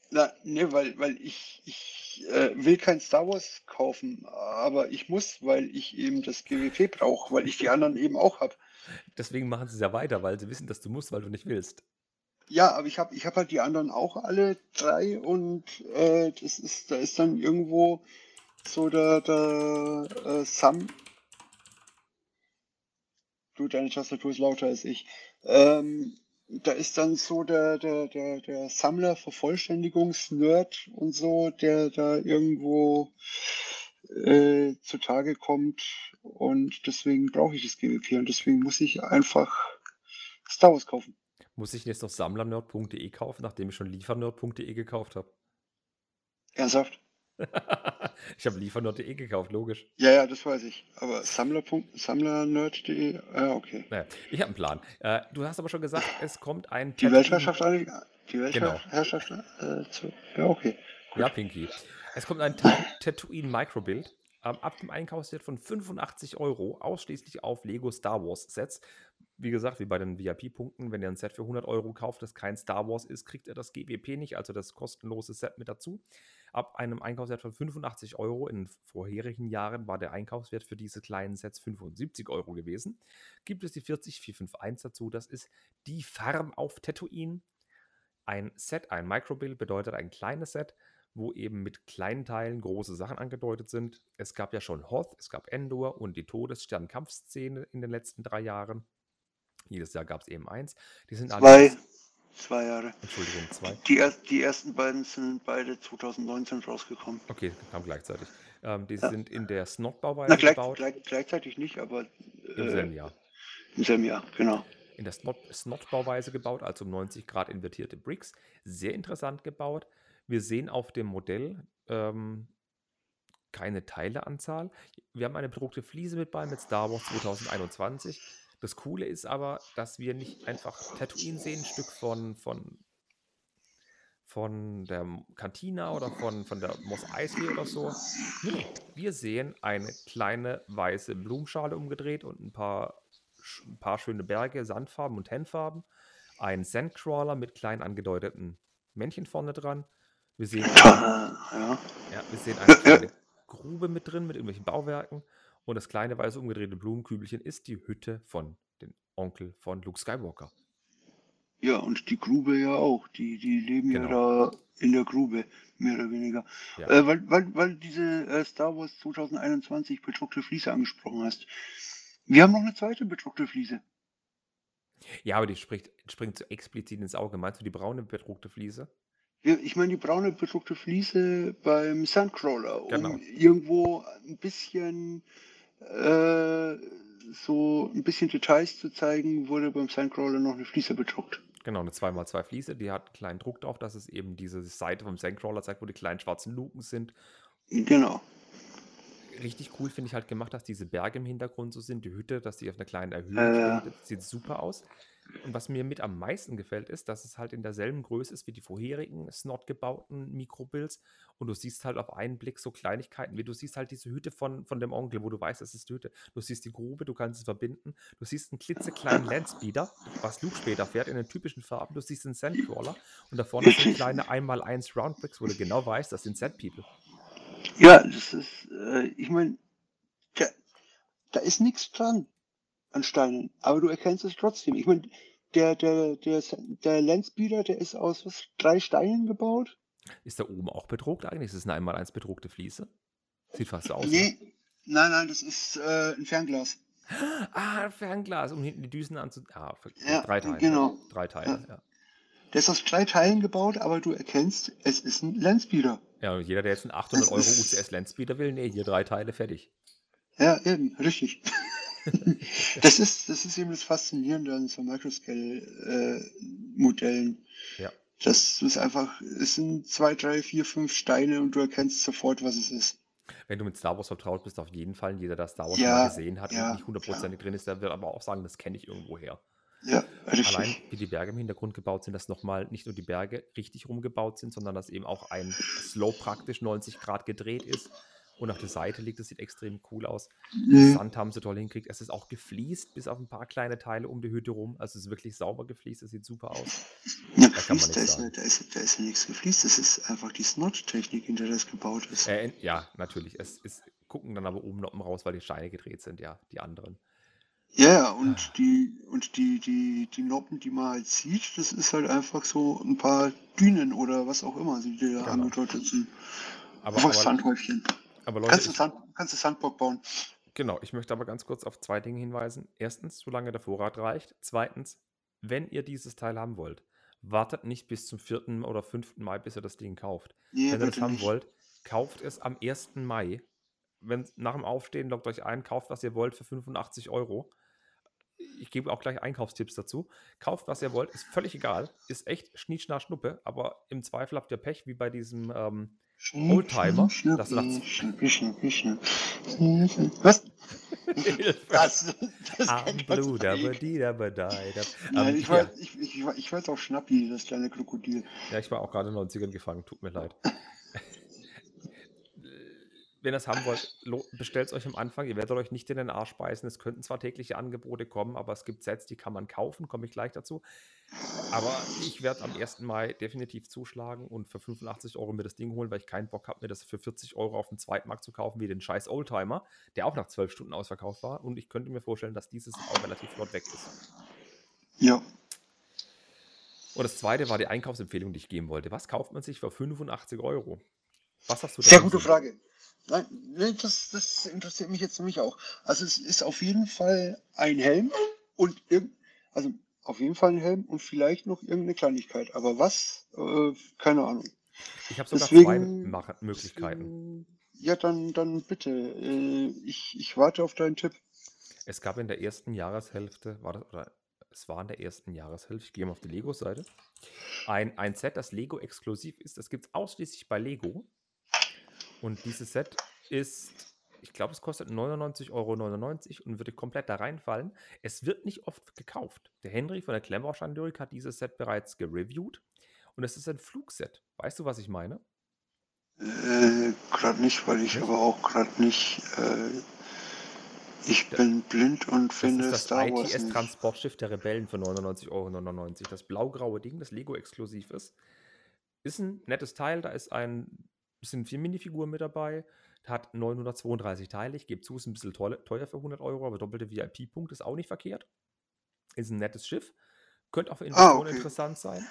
Na, ne, weil, weil ich, ich äh, will kein Star Wars kaufen, aber ich muss, weil ich eben das GWP brauche, weil ich die anderen eben auch habe. Deswegen machen sie es ja weiter, weil sie wissen, dass du musst, weil du nicht willst. Ja, aber ich habe ich hab halt die anderen auch alle drei und äh, das ist, da ist dann irgendwo so der, der äh, Sam. Du, deine Tastatur ist lauter als ich. Ähm, da ist dann so der, der, der, der Sammler, Vervollständigungsnerd und so, der da irgendwo äh, zutage kommt und deswegen brauche ich das GWP und deswegen muss ich einfach Star Wars kaufen. Muss ich jetzt noch sammlernerd.de kaufen, nachdem ich schon liefernerd.de gekauft habe? Ernsthaft? Ich habe liefernerd.de gekauft, logisch. Ja, ja, das weiß ich. Aber Sammler. Sammlernerd.de, ja, okay. Naja, ich habe einen Plan. Äh, du hast aber schon gesagt, es kommt ein Die Weltherrschaft, alle- die Genau. Weltherrschaft, äh, zu, ja, okay. Ja, Pinky. Es kommt ein Ta Tatooine Microbuild ähm, ab dem Einkaufswert von 85 Euro, ausschließlich auf Lego Star Wars Sets. Wie gesagt, wie bei den VIP-Punkten, wenn ihr ein Set für 100 Euro kauft, das kein Star Wars ist, kriegt ihr das GWP nicht, also das kostenlose Set mit dazu. Ab einem Einkaufswert von 85 Euro, in vorherigen Jahren war der Einkaufswert für diese kleinen Sets 75 Euro gewesen, gibt es die 40451 dazu. Das ist die Farm auf Tatooine. Ein Set, ein Microbuild bedeutet ein kleines Set, wo eben mit kleinen Teilen große Sachen angedeutet sind. Es gab ja schon Hoth, es gab Endor und die Todesstern-Kampfszene in den letzten drei Jahren. Jedes Jahr gab es eben eins. Die sind Zwei, allerdings- zwei Jahre. Entschuldigung, zwei. Die, erst, die ersten beiden sind beide 2019 rausgekommen. Okay, kam gleichzeitig. Ähm, die Ja. sind in der Snot-Bauweise gleich, gebaut. gleich, gleichzeitig nicht, aber Im äh, selben Jahr. im selben Jahr, genau. in der Snot- Snot-Bauweise gebaut, also um 90 Grad invertierte Bricks. Sehr interessant gebaut. Wir sehen auf dem Modell ähm, keine Teileanzahl. Wir haben eine bedruckte Fliese mit bei mit Star Wars 2021. Das Coole ist aber, dass wir nicht einfach Tatooine sehen, ein Stück von, von, von der Kantina oder von, von der Moss Eisley oder so. Wir sehen eine kleine weiße Blumenschale umgedreht und ein paar, ein paar schöne Berge, Sandfarben und Tennfarben. Ein Sandcrawler mit klein angedeuteten Männchen vorne dran. Wir sehen, Ja. ja, wir sehen eine kleine Grube mit drin, mit irgendwelchen Bauwerken. Und das kleine weiße umgedrehte Blumenkübelchen ist die Hütte von dem Onkel von Luke Skywalker. Ja, und die Grube ja auch. Die, die leben Genau. ja da in der Grube, mehr oder weniger. Ja. Äh, weil, weil, weil du diese äh, Star Wars 2021 bedruckte Fliese angesprochen hast. Wir haben noch eine zweite bedruckte Fliese. Ja, aber die spricht, springt so explizit ins Auge. Meinst du die braune bedruckte Fliese? Ich meine die braune bedruckte Fliese beim Sandcrawler, um Genau. irgendwo ein bisschen äh, so ein bisschen Details zu zeigen, wurde beim Sandcrawler noch eine Fliese bedruckt. Genau, eine 2x2 Fliese, die hat einen kleinen Druck drauf, dass es eben diese Seite vom Sandcrawler zeigt, wo die kleinen schwarzen Luken sind. Genau. Richtig cool finde ich halt gemacht, dass diese Berge im Hintergrund so sind, die Hütte, dass die auf einer kleinen Erhöhung Äh. steht. Das sieht super aus. Und was mir mit am meisten gefällt, ist, dass es halt in derselben Größe ist wie die vorherigen Snot gebauten Mikrobuilds. Und du siehst halt auf einen Blick so Kleinigkeiten, wie du siehst halt diese Hütte von, von dem Onkel, wo du weißt, das ist die Hütte. Du siehst die Grube, du kannst es verbinden. Du siehst einen klitzekleinen Landspeeder, was Luke später fährt, in den typischen Farben. Du siehst einen Sandcrawler und da vorne sind kleine 1x1 Roundbricks, wo du genau weißt, das sind Sandpeople. Ja, das ist, äh, ich meine, da, da ist nichts dran an Steinen, aber du erkennst es trotzdem. Ich meine, der, der, der, der Landspeeder, der ist aus was, drei Steinen gebaut? Ist da oben auch bedruckt eigentlich? Ist es eine 1x1 bedruckte Fliese? Sieht fast so aus. ne? Nee, nein, nein, das ist äh, ein Fernglas. Ah, ein Fernglas, um hinten die Düsen anzu... Ah, Ja, drei Teile. genau. Drei Teile, ja. Der ist aus drei Teilen gebaut, aber du erkennst, es ist ein Landspeeder. Ja, und jeder, der jetzt einen 800 Euro UCS Landspeeder will, nee, hier drei Teile, fertig. Ja, eben, richtig. das, ist, das ist eben das Faszinierende an so Microscale-Modellen. Ja. Das ist einfach, es sind zwei, drei, vier, fünf Steine und du erkennst sofort, was es ist. Wenn du mit Star Wars vertraut bist, auf jeden Fall. Jeder, der Star Wars Ja, mal gesehen hat ja, und nicht hundertprozentig drin ist, der wird aber auch sagen, das kenne ich irgendwo her. Ja, richtig. Allein, wie die Berge im Hintergrund gebaut sind, dass nochmal nicht nur die Berge richtig rumgebaut sind, sondern dass eben auch ein Slow praktisch 90 Grad gedreht ist und auf der Seite liegt. Das sieht extrem cool aus. Mhm. Sand haben sie toll hingekriegt. Es ist auch gefliest, bis auf ein paar kleine Teile um die Hütte rum. Also es ist wirklich sauber gefliest. Es sieht super aus. Ja, da gefliest, da, ist, da, ist, da ist ja nichts gefliest. Das ist einfach die Snot-Technik, in der das gebaut ist. Äh, ja, natürlich. Es ist, gucken dann aber oben Noppen raus, weil die Steine gedreht sind, ja, die anderen. Ja, ja, Ah. und die, und die, die, die Noppen, die man halt sieht, das ist halt einfach so ein paar Dünen oder was auch immer, die da Genau. angedeutet sind. Aber, Einfach aber, Sandhäufchen. Aber Leute, Kannst du, Sand, kannst du Sandbock bauen. genau, ich möchte aber ganz kurz auf zwei Dinge hinweisen. Erstens, solange der Vorrat reicht. Zweitens, wenn ihr dieses Teil haben wollt, wartet nicht bis zum 4. oder 5. Mai, bis ihr das Ding kauft. Nee, Wenn ihr das haben nicht. wollt, kauft es am 1. Mai. Wenn nach dem Aufstehen loggt euch ein, kauft, was ihr wollt für 85 Euro. Ich gebe auch gleich Einkaufstipps dazu. Kauft, was ihr wollt, ist völlig egal. Ist echt Schnietschnar Schnuppe, aber im Zweifel habt ihr Pech, wie bei diesem ähm, Oldtimer, Schnuppi, Schnuppi. Was? Das, das Am kennt man Blue, zwar dabba nicht. di, dabba dai, dab. Nein, Ähm, ich, war, ich, ich, ich jetzt auf Schnappi, das kleine Krokodil. ja, ich war auch gerade in den 90ern gefangen, tut mir leid. Wenn ihr es haben wollt, bestellt es euch am Anfang. Ihr werdet euch nicht in den Arsch beißen. Es könnten zwar tägliche Angebote kommen, aber es gibt Sets, die kann man kaufen, komme ich gleich dazu. Aber ich werde am 1. Mai definitiv zuschlagen und für 85 Euro mir das Ding holen, weil ich keinen Bock habe, mir das für 40 Euro auf dem Zweitmarkt zu kaufen, wie den scheiß Oldtimer, der auch nach 12 Stunden ausverkauft war. Und ich könnte mir vorstellen, dass dieses auch relativ flott weg ist. Ja. Und das zweite war die Einkaufsempfehlung, die ich geben wollte. Was kauft man sich für 85 Euro? Was hast du Sehr davon gute so? Frage. Nein, das, das interessiert mich jetzt nämlich auch. Also es ist auf jeden Fall ein Helm und also auf jeden Fall ein Helm und vielleicht noch irgendeine Kleinigkeit. Aber was? Äh, keine Ahnung. Ich habe sogar zwei Deswegen- Mache- Möglichkeiten. Ja, dann, dann bitte. Äh, ich, ich warte auf deinen Tipp. Es gab in der ersten Jahreshälfte, war das, oder es war in der ersten Jahreshälfte, ich gehe mal auf die Lego-Seite, ein, ein Set, das Lego exklusiv ist. Das gibt es ausschließlich bei Lego. Und dieses Set ist, ich glaube, es kostet 99,99 Euro und würde komplett da reinfallen. Es wird nicht oft gekauft. Der Henry von der Klemmbauschandyrik hat dieses Set bereits gereviewt und es ist ein Flugset. Weißt du, was ich meine? Äh, gerade nicht, weil ich Nicht? aber auch gerade nicht. Äh, ich bin blind und Das finde ist das Star Wars nicht. ITS-Transportschiff der Rebellen für 99,99 Euro. Das blau-graue Ding, das Lego-exklusiv ist. Ist ein nettes Teil. Da ist ein, sind vier Minifiguren mit dabei. Hat 932 Teile. Ich gebe zu, ist ein bisschen teuer, für 100 Euro, aber doppelte VIP-Punkt ist auch nicht verkehrt. Ist ein nettes Schiff. Könnte auch für Ah, Investoren okay. interessant sein.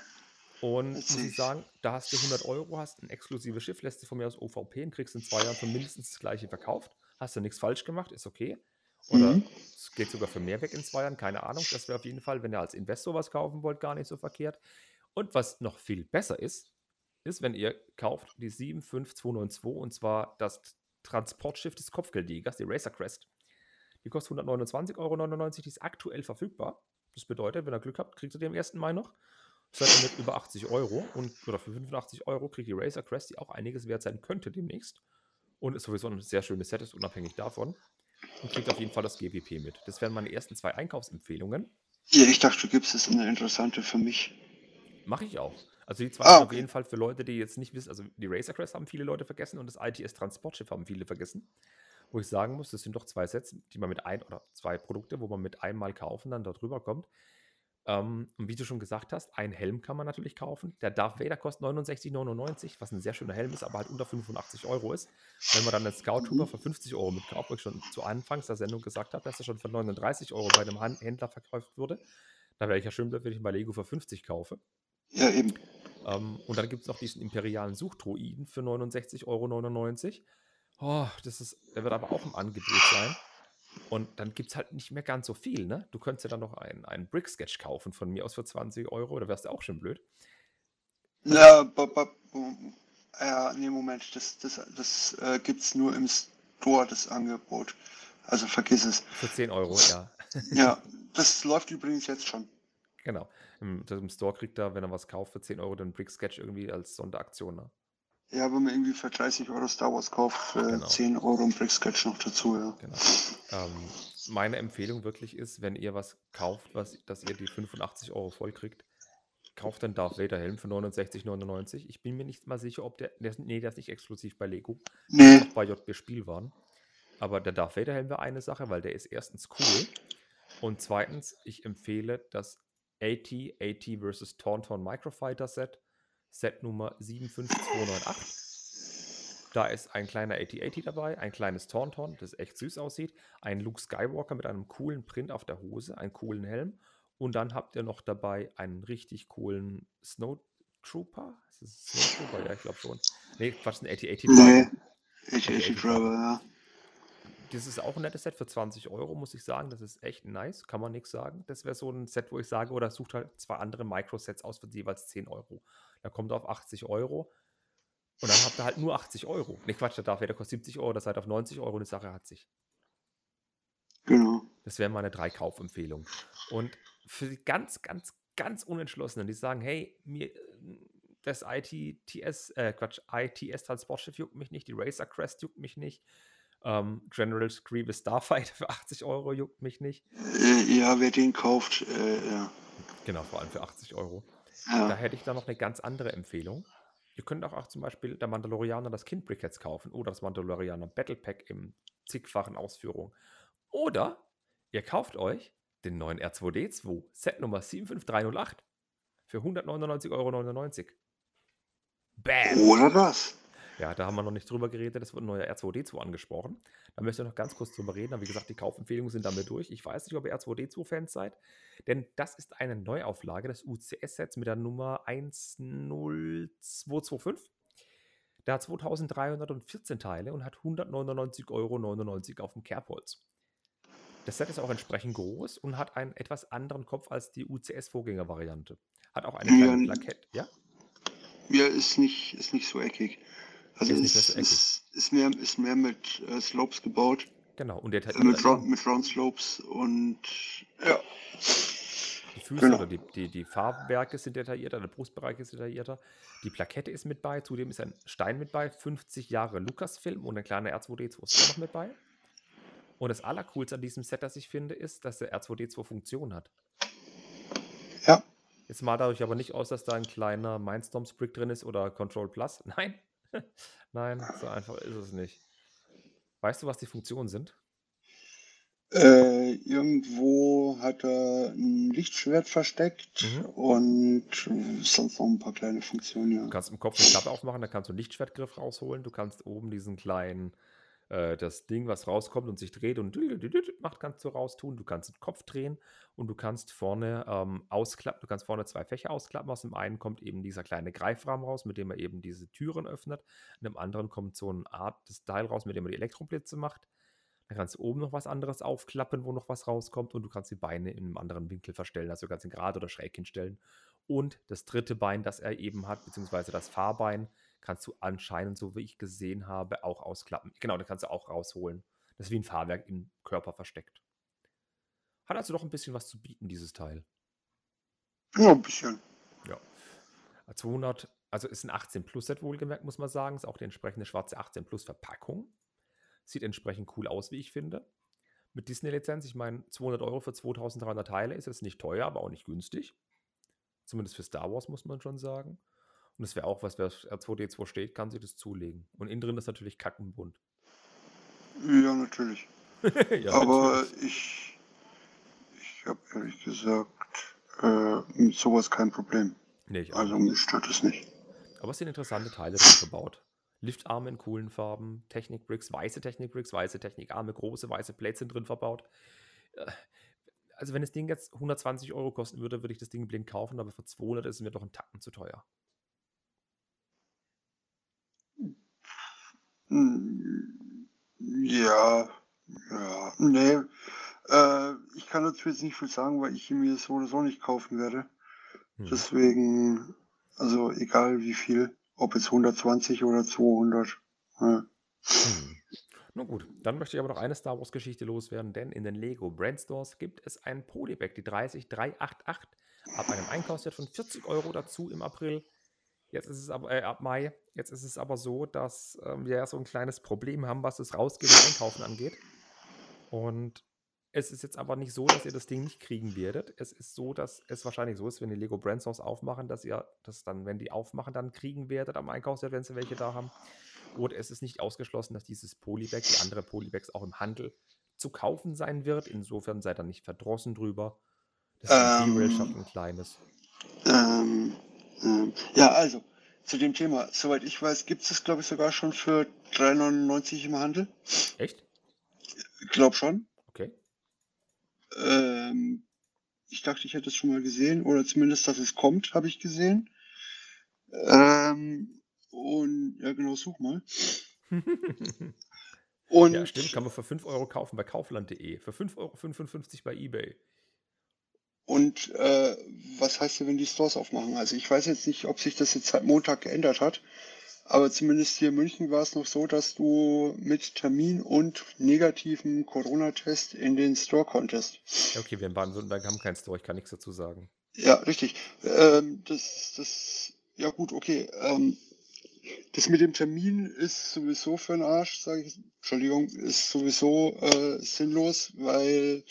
Und muss ich sagen, da hast du 100 Euro, hast ein exklusives Schiff, lässt du von mir aus OVP und kriegst in zwei Jahren für mindestens das gleiche verkauft. Hast du nichts falsch gemacht, ist okay. Oder Mhm. es geht sogar für mehr weg in zwei Jahren, keine Ahnung. Das wäre auf jeden Fall, wenn ihr als Investor was kaufen wollt, gar nicht so verkehrt. Und was noch viel besser ist, ist, wenn ihr kauft die 75292 und zwar das Transportschiff des Kopfgeldjägers, die Racer Crest. Die kostet 129,99 Euro, die ist aktuell verfügbar. Das bedeutet, wenn ihr Glück habt, kriegt ihr die am 1. Mai noch. Seid ihr mit über 80 Euro und oder für 85 Euro kriegt die Racer Crest, die auch einiges wert sein könnte demnächst. Und ist sowieso ein sehr schönes Set, ist unabhängig davon. Und kriegt auf jeden Fall das GWP mit. Das wären meine ersten zwei Einkaufsempfehlungen. Ja, ich dachte, du gibst es eine interessante für mich. Mache ich auch. Also die zwei Ah, sind auf okay. jeden Fall für Leute, die jetzt nicht wissen, also die Racer Crest haben viele Leute vergessen und das ITS Transportschiff haben viele vergessen. Wo ich sagen muss, das sind doch zwei Sets, die man mit ein oder zwei Produkte, wo man mit einmal kaufen dann dort rüber kommt. Ähm, und wie du schon gesagt hast, ein Helm kann man natürlich kaufen. Der Darth Vader kostet 69,99, was ein sehr schöner Helm ist, aber halt unter 85 Euro ist. Wenn man dann einen Scout Trooper für 50 Euro mitkauft, wo ich schon zu Anfangs der Sendung gesagt habe, dass er schon für 39 Euro bei einem Händler verkauft wurde, da wäre ich ja schön, blöd, wenn ich ihn bei Lego für 50 kaufe. Ja, eben. Ähm, und dann gibt es noch diesen imperialen Suchdruiden für 69,99 Euro. Oh, das ist, der wird aber auch im Angebot sein. Und dann gibt es halt nicht mehr ganz so viel, ne? Du könntest ja dann noch einen, einen Brick-Sketch kaufen von mir aus für 20 Euro, da wärst du auch schon blöd. Ja, ja, nee, Moment, das, das, das äh, gibt's nur im Store, das Angebot. Also vergiss es. Für 10 Euro, ja. Ja, das läuft übrigens jetzt schon. Genau. Im, im Store kriegt er, wenn er was kauft, für 10 Euro den Brick-Sketch irgendwie als Sonderaktion, ne? Ja, wenn man irgendwie für 30 Euro Star Wars kauft, für Genau. 10 Euro ein Brick Sketch noch dazu, ja. Genau. Ähm, meine Empfehlung wirklich ist, wenn ihr was kauft, was, dass ihr die 85 Euro voll kriegt, kauft den Darth Vader Helm für 69,99. Ich bin mir nicht mal sicher, ob der, der nee, der ist nicht exklusiv bei Lego, Nee, auch bei JB Spielwaren. Aber der Darth Vader Helm wäre eine Sache, weil der ist erstens cool und zweitens, ich empfehle das AT, AT vs. Tauntaun Microfighter Set, Set Nummer 75298. Da ist ein kleiner AT-AT dabei, ein kleines Tauntaun, das echt süß aussieht, ein Luke Skywalker mit einem coolen Print auf der Hose, einen coolen Helm und dann habt ihr noch dabei einen richtig coolen Snowtrooper. Ist es ein Snowtrooper? Ja, ich glaube schon. Nee, Quatsch, ein AT-AT. nee. Okay, AT-AT AT Driver, ja. Das ist auch ein nettes Set für 20 Euro, muss ich sagen. Das ist echt nice, kann man nichts sagen. Das wäre so ein Set, wo ich sage, oder sucht halt zwei andere Microsets aus für jeweils 10 Euro. Da kommt er auf 80 Euro und dann habt ihr halt nur 80 Euro. Ne, Quatsch, der darf der kostet 70 Euro, das seid auf 90 Euro und die Sache hat sich. Genau. Das wären meine drei Kaufempfehlungen. Und für die ganz, ganz, ganz Unentschlossenen, die sagen, hey, mir das ITTS, äh, Quatsch, ITS Transportschiff juckt mich nicht, die Racer Crest juckt mich nicht, ähm, General Grievous Starfighter für 80 Euro juckt mich nicht. Äh, ja, wer den kauft, äh, ja. Genau, vor allem für 80 Euro. Da ja. hätte ich dann noch eine ganz andere Empfehlung. Ihr könnt auch, auch zum Beispiel der Mandalorianer das Kind Brickheads kaufen oder das Mandalorianer Battle Pack im zigfachen Ausführung. Oder ihr kauft euch den neuen R2D2 Set Nummer 75308 für 199,99 Euro. Bam! Oder das. Ja, da haben wir noch nicht drüber geredet, es wird ein neuer R2D2 angesprochen. Da möchte ich noch ganz kurz drüber reden, aber wie gesagt, die Kaufempfehlungen sind damit durch. Ich weiß nicht, ob ihr R2D2-Fans seid, denn das ist eine Neuauflage des UCS-Sets mit der Nummer 10225. Der hat 2314 Teile und hat 199,99 Euro auf dem Kerbholz. Das Set ist auch entsprechend groß und hat einen etwas anderen Kopf als die UCS-Vorgängervariante. Hat auch eine Ja, kleine n- Plakette. Ja? Ja, ist nicht, ist nicht so eckig. Also Ist nicht ist, ist, ist, mehr, ist mehr mit äh, Slopes gebaut. Genau. Und der hat Äh, mit, Round, mit Round Slopes und ja. Die Füße Genau. oder die, die, die Fahrwerke sind detaillierter, der Brustbereich ist detaillierter. Die Plakette ist mit bei, zudem ist ein Stein mit bei, 50 Jahre Lucasfilm und ein kleiner R2D2 ist auch noch mit bei. Und das Allercoolste an diesem Set, das ich finde, ist, dass der R2D2 Funktion hat. Ja. Jetzt mal dadurch aber nicht aus, dass da ein kleiner Mindstorms Brick drin ist oder Control Plus. Nein. Nein, so einfach ist es nicht. Weißt du, was die Funktionen sind? Äh, irgendwo hat er ein Lichtschwert versteckt Mhm. und sonst noch ein paar kleine Funktionen, Du ja. kannst im Kopf eine Klappe aufmachen, da kannst du einen Lichtschwertgriff rausholen. Du kannst oben diesen kleinen, äh, das Ding, was rauskommt und sich dreht und macht, kannst du raustun. Du kannst den Kopf drehen und du kannst vorne ähm, ausklappen. Du kannst vorne zwei Fächer ausklappen. Aus dem einen kommt eben dieser kleine Greifrahmen raus, mit dem er eben diese Türen öffnet. In dem anderen kommt so eine Art Teil raus, mit dem er die Elektroblitze macht. Dann kannst du oben noch was anderes aufklappen, wo noch was rauskommt und du kannst die Beine in einem anderen Winkel verstellen. Also du kannst ihn gerade oder schräg hinstellen. Und das dritte Bein, das er eben hat, beziehungsweise das Fahrbein, kannst du anscheinend, so wie ich gesehen habe, auch ausklappen. Genau, das kannst du auch rausholen. Das ist wie ein Fahrwerk im Körper versteckt. Hat also doch ein bisschen was zu bieten, dieses Teil. Ja, ein bisschen. Ja. 200, also ist ein 18 Plus Set wohlgemerkt, muss man sagen. Ist auch die entsprechende schwarze 18 Plus Verpackung. Sieht entsprechend cool aus, wie ich finde. Mit Disney-Lizenz, ich meine, 200 Euro für 2300 Teile ist jetzt nicht teuer, aber auch nicht günstig. Zumindest für Star Wars muss man schon sagen. Und es wäre auch was, wer auf R2D2 steht, kann sich das zulegen. Und innen drin ist natürlich kackenbunt. Ja, natürlich. ja, Aber natürlich. ich, ich habe ehrlich gesagt äh, mit sowas kein Problem. Nee, Also mich stört es nicht. Aber es sind interessante Teile drin verbaut. Liftarme in coolen Farben, Technik-Bricks, weiße Technik-Bricks, weiße Technikarme, große weiße Plates sind drin verbaut. Äh, Also wenn das Ding jetzt 120 Euro kosten würde, würde ich das Ding blind kaufen, aber für 200 ist es mir doch ein Tacken zu teuer. Ja, ja, nee. Äh, ich kann dazu jetzt nicht viel sagen, weil ich mir so oder so nicht kaufen werde. Hm. Deswegen, also egal wie viel, ob jetzt 120 oder 200. Ja. Hm. Nun gut, dann möchte ich aber noch eine Star Wars Geschichte loswerden, denn in den Lego Brand Stores gibt es ein Polybag, die 30388, ab einem Einkaufswert von 40 Euro dazu im April. Jetzt ist es aber, äh, ab Mai, jetzt ist es aber so, dass ähm, wir ja so ein kleines Problem haben, was das Rausgehen und Einkaufen angeht. Und es ist jetzt aber nicht so, dass ihr das Ding nicht kriegen werdet. Es ist so, dass es wahrscheinlich so ist, wenn die Lego Brand Stores aufmachen, dass ihr das dann, wenn die aufmachen, dann kriegen werdet am Einkaufswert, wenn sie welche da haben. Oder es ist nicht ausgeschlossen, dass dieses Polybag, die andere Polybags auch im Handel zu kaufen sein wird. Insofern seid ihr nicht verdrossen drüber. Das Imperial Ähm. schafft ein kleines. Ähm, ähm, ja, also zu dem Thema, soweit ich weiß, gibt es es, glaube ich, sogar schon für 3,99 im Handel. Echt? Ich glaube schon. Okay. Ähm, ich dachte, ich hätte es schon mal gesehen, oder zumindest, dass es kommt, habe ich gesehen. Ähm, und ja, genau, such mal. Und ja, stimmt. Kann man für 5 Euro kaufen bei kaufland.de. Für 5,55 Euro bei eBay. Und äh, was heißt denn, wenn die Stores aufmachen? Also ich weiß jetzt nicht, ob sich das jetzt seit Montag geändert hat, aber zumindest hier in München war es noch so, dass du mit Termin und negativem Corona-Test in den Store konntest. Ja, okay, wir in Baden-Württemberg haben keinen Store. Ich kann nichts dazu sagen. Ja, richtig. Ähm, das, das, ja gut, okay. Ähm, das mit dem Termin ist sowieso für den Arsch, sage ich. Entschuldigung, ist sowieso äh, sinnlos, weil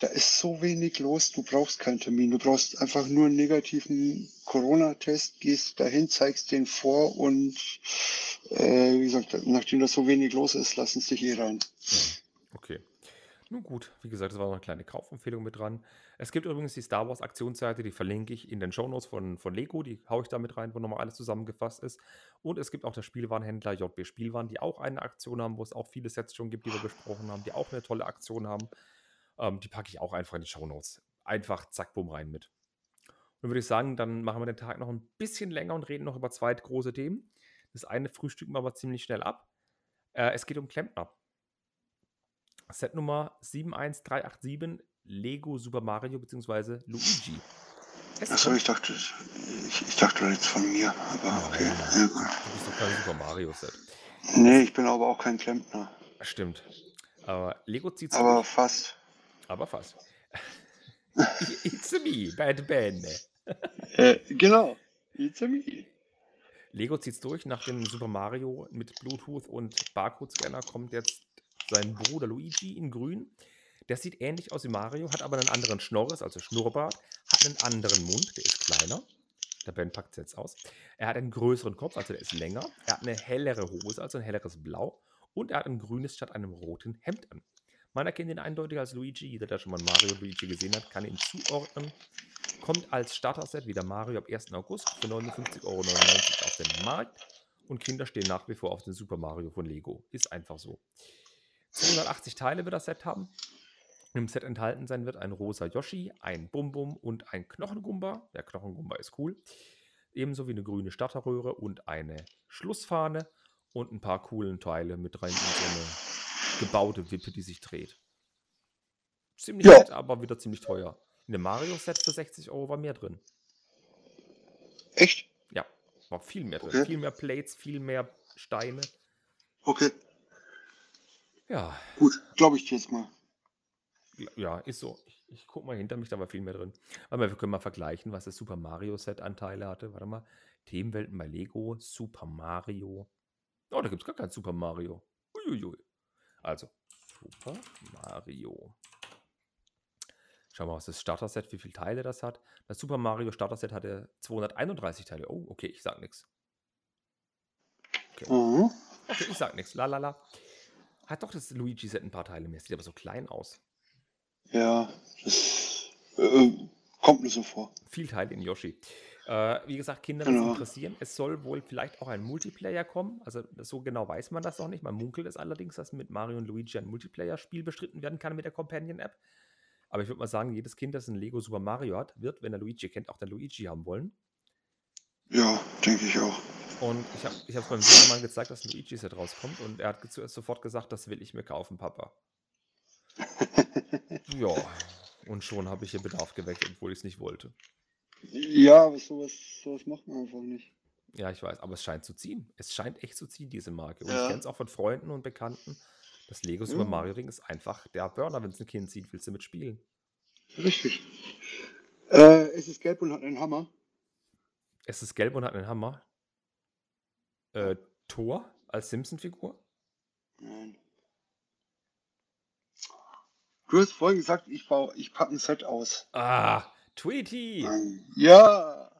da ist so wenig los. Du brauchst keinen Termin. Du brauchst einfach nur einen negativen Corona-Test, gehst dahin, zeigst den vor und äh, wie gesagt, nachdem da so wenig los ist, lassen es dich eh rein. Okay. Nun gut, wie gesagt, das war noch eine kleine Kaufempfehlung mit dran. Es gibt übrigens die Star Wars Aktionsseite, die verlinke ich in den Shownotes von, von Lego, die haue ich da mit rein, wo nochmal alles zusammengefasst ist. Und es gibt auch der Spielwarenhändler JB Spielwaren, die auch eine Aktion haben, wo es auch viele Sets schon gibt, die wir besprochen haben, die auch eine tolle Aktion haben. Ähm, die packe ich auch einfach in die Shownotes. Einfach zack, bumm rein mit. Dann würde ich sagen, dann machen wir den Tag noch ein bisschen länger und reden noch über zwei große Themen. Das eine frühstücken wir aber ziemlich schnell ab. Äh, es geht um Klempner. Set Nummer 71387, Lego Super Mario bzw. Luigi. Achso, ich dachte, ich, ich dachte jetzt von mir, aber okay. Ja, Du bist doch kein Super Mario Set. Nee, ich bin aber auch kein Klempner. Stimmt. Aber Lego zieht Aber fast. Aber fast. It's me, Bad Ben. Äh, genau. It's a me. Lego zieht's durch. Nach dem Super Mario mit Bluetooth und Barcode-Scanner kommt jetzt sein Bruder Luigi in grün. Der sieht ähnlich aus wie Mario, hat aber einen anderen Schnorres, also Schnurrbart, hat einen anderen Mund, der ist kleiner. Der Ben packt es jetzt aus. Er hat einen größeren Kopf, also der ist länger. Er hat eine hellere Hose, also ein helleres Blau. Und er hat ein grünes statt einem roten Hemd an. Man erkennt ihn eindeutig als Luigi. Jeder, der schon mal Mario Luigi gesehen hat, kann ihn zuordnen. Kommt als Starter-Set wie der Mario ab 1. August für 59,99 Euro auf den Markt. Und Kinder stehen nach wie vor auf den Super Mario von Lego. Ist einfach so. 280 Teile wird das Set haben. Im Set enthalten sein wird ein rosa Yoshi, ein Bum Bum und ein Knochengumba. Der Knochengumba ist cool. Ebenso wie eine grüne Starterröhre und eine Schlussfahne und ein paar coolen Teile mit rein in so eine gebaute Wippe, die sich dreht. Ziemlich Ja. nett, aber wieder ziemlich teuer. In dem Mario-Set für 60 Euro war mehr drin. Echt? Ja, war viel mehr drin. Okay. Viel mehr Plates, viel mehr Steine. Okay, Ja, gut. Glaube ich jetzt mal. ja, ist so. Ich, ich guck mal hinter mich, da war viel mehr drin. Aber wir können mal vergleichen, was das Super Mario Set Anteile hatte. Warte mal. Themenwelten bei Lego, Super Mario. Oh, da gibt es gar kein Super Mario. Uiuiui. Also, Super Mario. Schauen wir mal, was das Starter-Set, wie viele Teile das hat. Das Super Mario Starter-Set hatte 231 Teile. Oh, okay, ich sag nichts. Mhm. Okay, ich sag nichts. La la la. Hat doch das Luigi-Set ein paar Teile mehr. Sieht aber so klein aus. Ja, das äh, kommt mir so vor. Viel Teil in Yoshi. Äh, wie gesagt, Kinder das Genau. interessieren. Es soll wohl vielleicht auch ein Multiplayer kommen. Also so genau weiß man das noch nicht. Man munkelt es allerdings, dass mit Mario und Luigi ein Multiplayer-Spiel bestritten werden kann mit der Companion-App. Aber ich würde mal sagen, jedes Kind, das ein Lego Super Mario hat, wird, wenn er Luigi kennt, auch den Luigi haben wollen. Ja, denke ich auch. Und ich habe ich es beim Sohnemann gezeigt, dass ein Luigi-Set rauskommt. Und er hat zuerst sofort gesagt, das will ich mir kaufen, Papa. ja. Und schon habe ich hier Bedarf geweckt, obwohl ich es nicht wollte. Ja, aber sowas, sowas macht man einfach nicht. Ja, ich weiß, aber es scheint zu ziehen. Es scheint echt zu ziehen, diese Marke. Und Ja. ich kenne es auch von Freunden und Bekannten. Das Lego Super Mhm. Mario Ring ist einfach der Burner, wenn es ein Kind sieht, willst du mitspielen. Richtig. Äh, es ist gelb und hat einen Hammer. Es ist gelb und hat einen Hammer. Äh, Thor als Simpson-Figur? Nein. Du hast vorhin gesagt, ich, baue, ich packe ein Set aus. Ah, Tweety! Ja.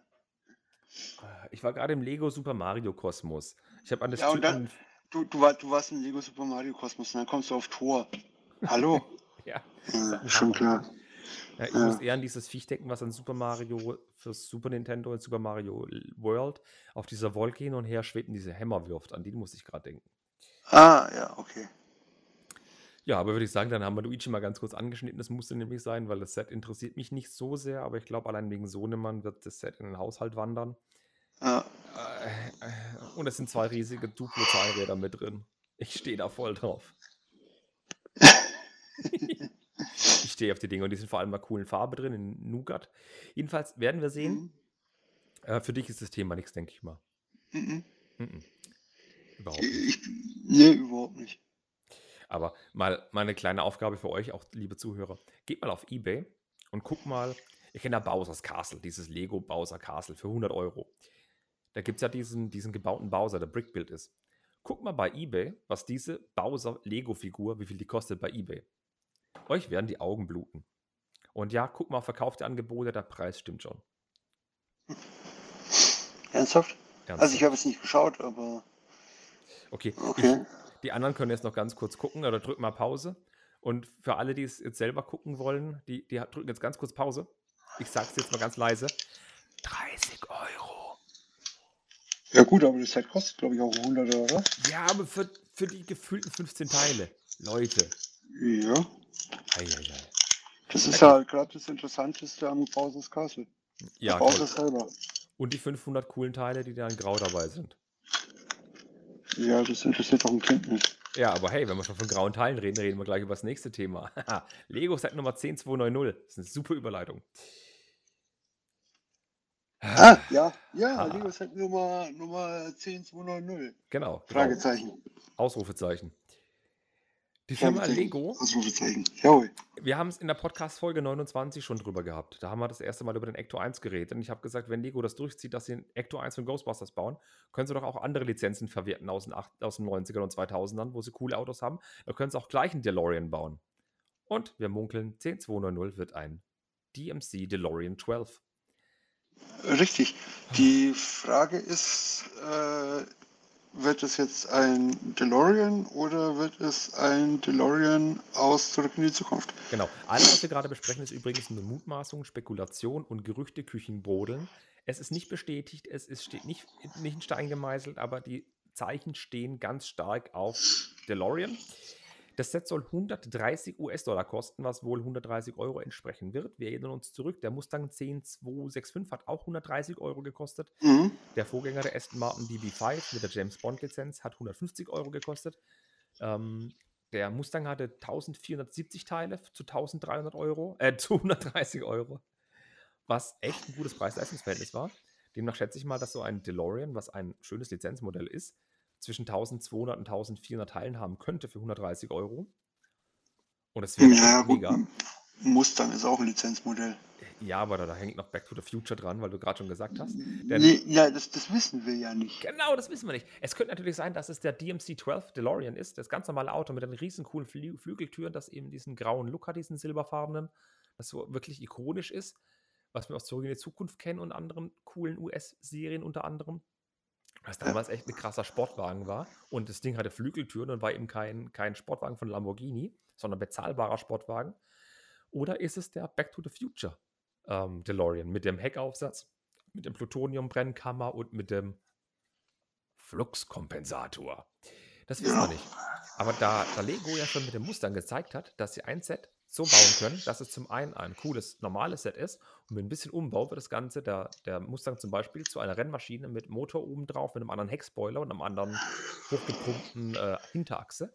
Ich war gerade im Lego Super Mario Kosmos. Ich habe an das Ja, und dann- Du, du, war, du warst in Lego Super Mario Kosmos und dann kommst du auf Tor. Hallo? Ja, ja, schon klar. Ja, ich Ja. muss eher an dieses Viech denken, was an Super Mario für Super Nintendo und Super Mario World auf dieser Wolke hin und her schwebt und diese Hämmer wirft. An die muss ich gerade denken. Ah, ja, okay. Ja, aber würde ich sagen, dann haben wir Luigi mal ganz kurz angeschnitten. Das musste nämlich sein, weil das Set interessiert mich nicht so sehr, aber ich glaube, allein wegen Sohnemann wird das Set in den Haushalt wandern. Ja, Äh, äh, Und es sind zwei riesige Duplo-Zahnräder mit drin. Ich stehe da voll drauf. ich stehe auf die Dinge und die sind vor allem mal coolen Farbe drin, in Nougat. Jedenfalls werden wir sehen. Äh, für dich ist das Thema nichts, denke ich mal. Mhm. Mhm. Überhaupt nicht. Ich, nee, überhaupt nicht. Aber mal, mal eine kleine Aufgabe für euch, auch liebe Zuhörer. Geht mal auf Ebay und guckt mal. Ich kenne ja Bowser's Castle, dieses Lego Bowser Castle für 100 Euro. Da gibt es ja diesen, diesen gebauten Bowser, der Brickbuild ist. Guckt mal bei Ebay, was diese Bowser Lego-Figur, wie viel die kostet bei Ebay. Euch werden die Augen bluten. Und ja, guck mal auf verkaufte Angebote, der Preis stimmt schon. Ernsthaft? Ernsthaft. Also ich habe es nicht geschaut, aber okay, okay. Ich, die anderen können jetzt noch ganz kurz gucken oder drücken mal Pause. Und für alle, die es jetzt selber gucken wollen, die, die drücken jetzt ganz kurz Pause. Ich sage es jetzt mal ganz leise. 30 Euro. Ja gut, aber das Set kostet glaube ich auch 100 oder was? Ja, aber für, für die gefühlten 15 Teile. Leute. Ja. Eieiei. Das ist ja gerade das Interessanteste am Bowser's Castle. Ja, Bowser selber. Und die 500 coolen Teile, die da in Grau dabei sind. Ja, das interessiert auch ein Kind nicht. Ja, aber hey, wenn wir schon von grauen Teilen reden, reden wir gleich über das nächste Thema. Lego Set Nummer 10290. Das ist eine super Überleitung. Ah, ja, ja, Ah. Lego Set Nummer, Nummer 10290. Genau. genau. Fragezeichen. Ausrufezeichen. Die Firma. Lego, Ausrufezeichen. Jawohl. wir haben es in der Podcast-Folge 29 schon drüber gehabt. Da haben wir das erste Mal über den Ecto 1 geredet. Und ich habe gesagt, wenn Lego das durchzieht, dass sie ein Ecto 1 von Ghostbusters bauen, können sie doch auch andere Lizenzen verwerten aus den, acht- aus den 90ern und 2000ern, wo sie coole Autos haben. Da können sie auch gleich einen DeLorean bauen. Und wir munkeln, 10290 wird ein DMC DeLorean 12. Richtig. Die Frage ist, äh, wird es jetzt ein DeLorean oder wird es ein DeLorean aus Zurück in die Zukunft? Genau. Alles, was wir gerade besprechen, ist übrigens eine Mutmaßung, Spekulation und Gerüchte, Küchenbrodeln. Es ist nicht bestätigt, es ist, steht nicht, nicht in Stein gemeißelt, aber die Zeichen stehen ganz stark auf DeLorean. Das Set soll 130 US-Dollar kosten, was wohl 130 Euro entsprechen wird. Wir erinnern uns zurück, der Mustang 10265 hat auch 130 Euro gekostet. Mhm. Der Vorgänger der Aston Martin DB5 mit der James Bond Lizenz hat 150 Euro gekostet. Ähm, der Mustang hatte 1470 Teile zu 1300 Euro, äh, zu 130 Euro, was echt ein gutes Preis-Leistungsverhältnis war. Demnach schätze ich mal, dass so ein DeLorean, was ein schönes Lizenzmodell ist, zwischen 1200 und 1400 Teilen haben könnte für 130 Euro. Und das wäre Ja, mega. Mustang ist auch ein Lizenzmodell. Ja, aber da, da hängt noch Back to the Future dran, weil du gerade schon gesagt hast. Denn- Nee, ja, das, das wissen wir ja nicht. Genau, das wissen wir nicht. Es könnte natürlich sein, dass es der DMC-12 DeLorean ist, das ganz normale Auto mit den riesen coolen Flü Flügeltüren, das eben diesen grauen Look hat, diesen silberfarbenen, das so wirklich ikonisch ist, was wir aus Zurück in die Zukunft kennen und anderen coolen US-Serien unter anderem. Was damals echt ein krasser Sportwagen war. Und das Ding hatte Flügeltüren und war eben kein, kein Sportwagen von Lamborghini, sondern bezahlbarer Sportwagen. Oder ist es der Back to the Future ähm, DeLorean mit dem Heckaufsatz, mit dem Plutonium-Brennkammer und mit dem Fluxkompensator? Das wissen wir nicht. Aber da, da Lego ja schon mit dem Mustang gezeigt hat, dass sie ein Set so bauen können, dass es zum einen ein cooles, normales Set ist und mit ein bisschen Umbau wird das Ganze, der, der Mustang zum Beispiel, zu einer Rennmaschine mit Motor oben drauf, mit einem anderen Heckspoiler und einem anderen hochgepumpten äh, Hinterachse.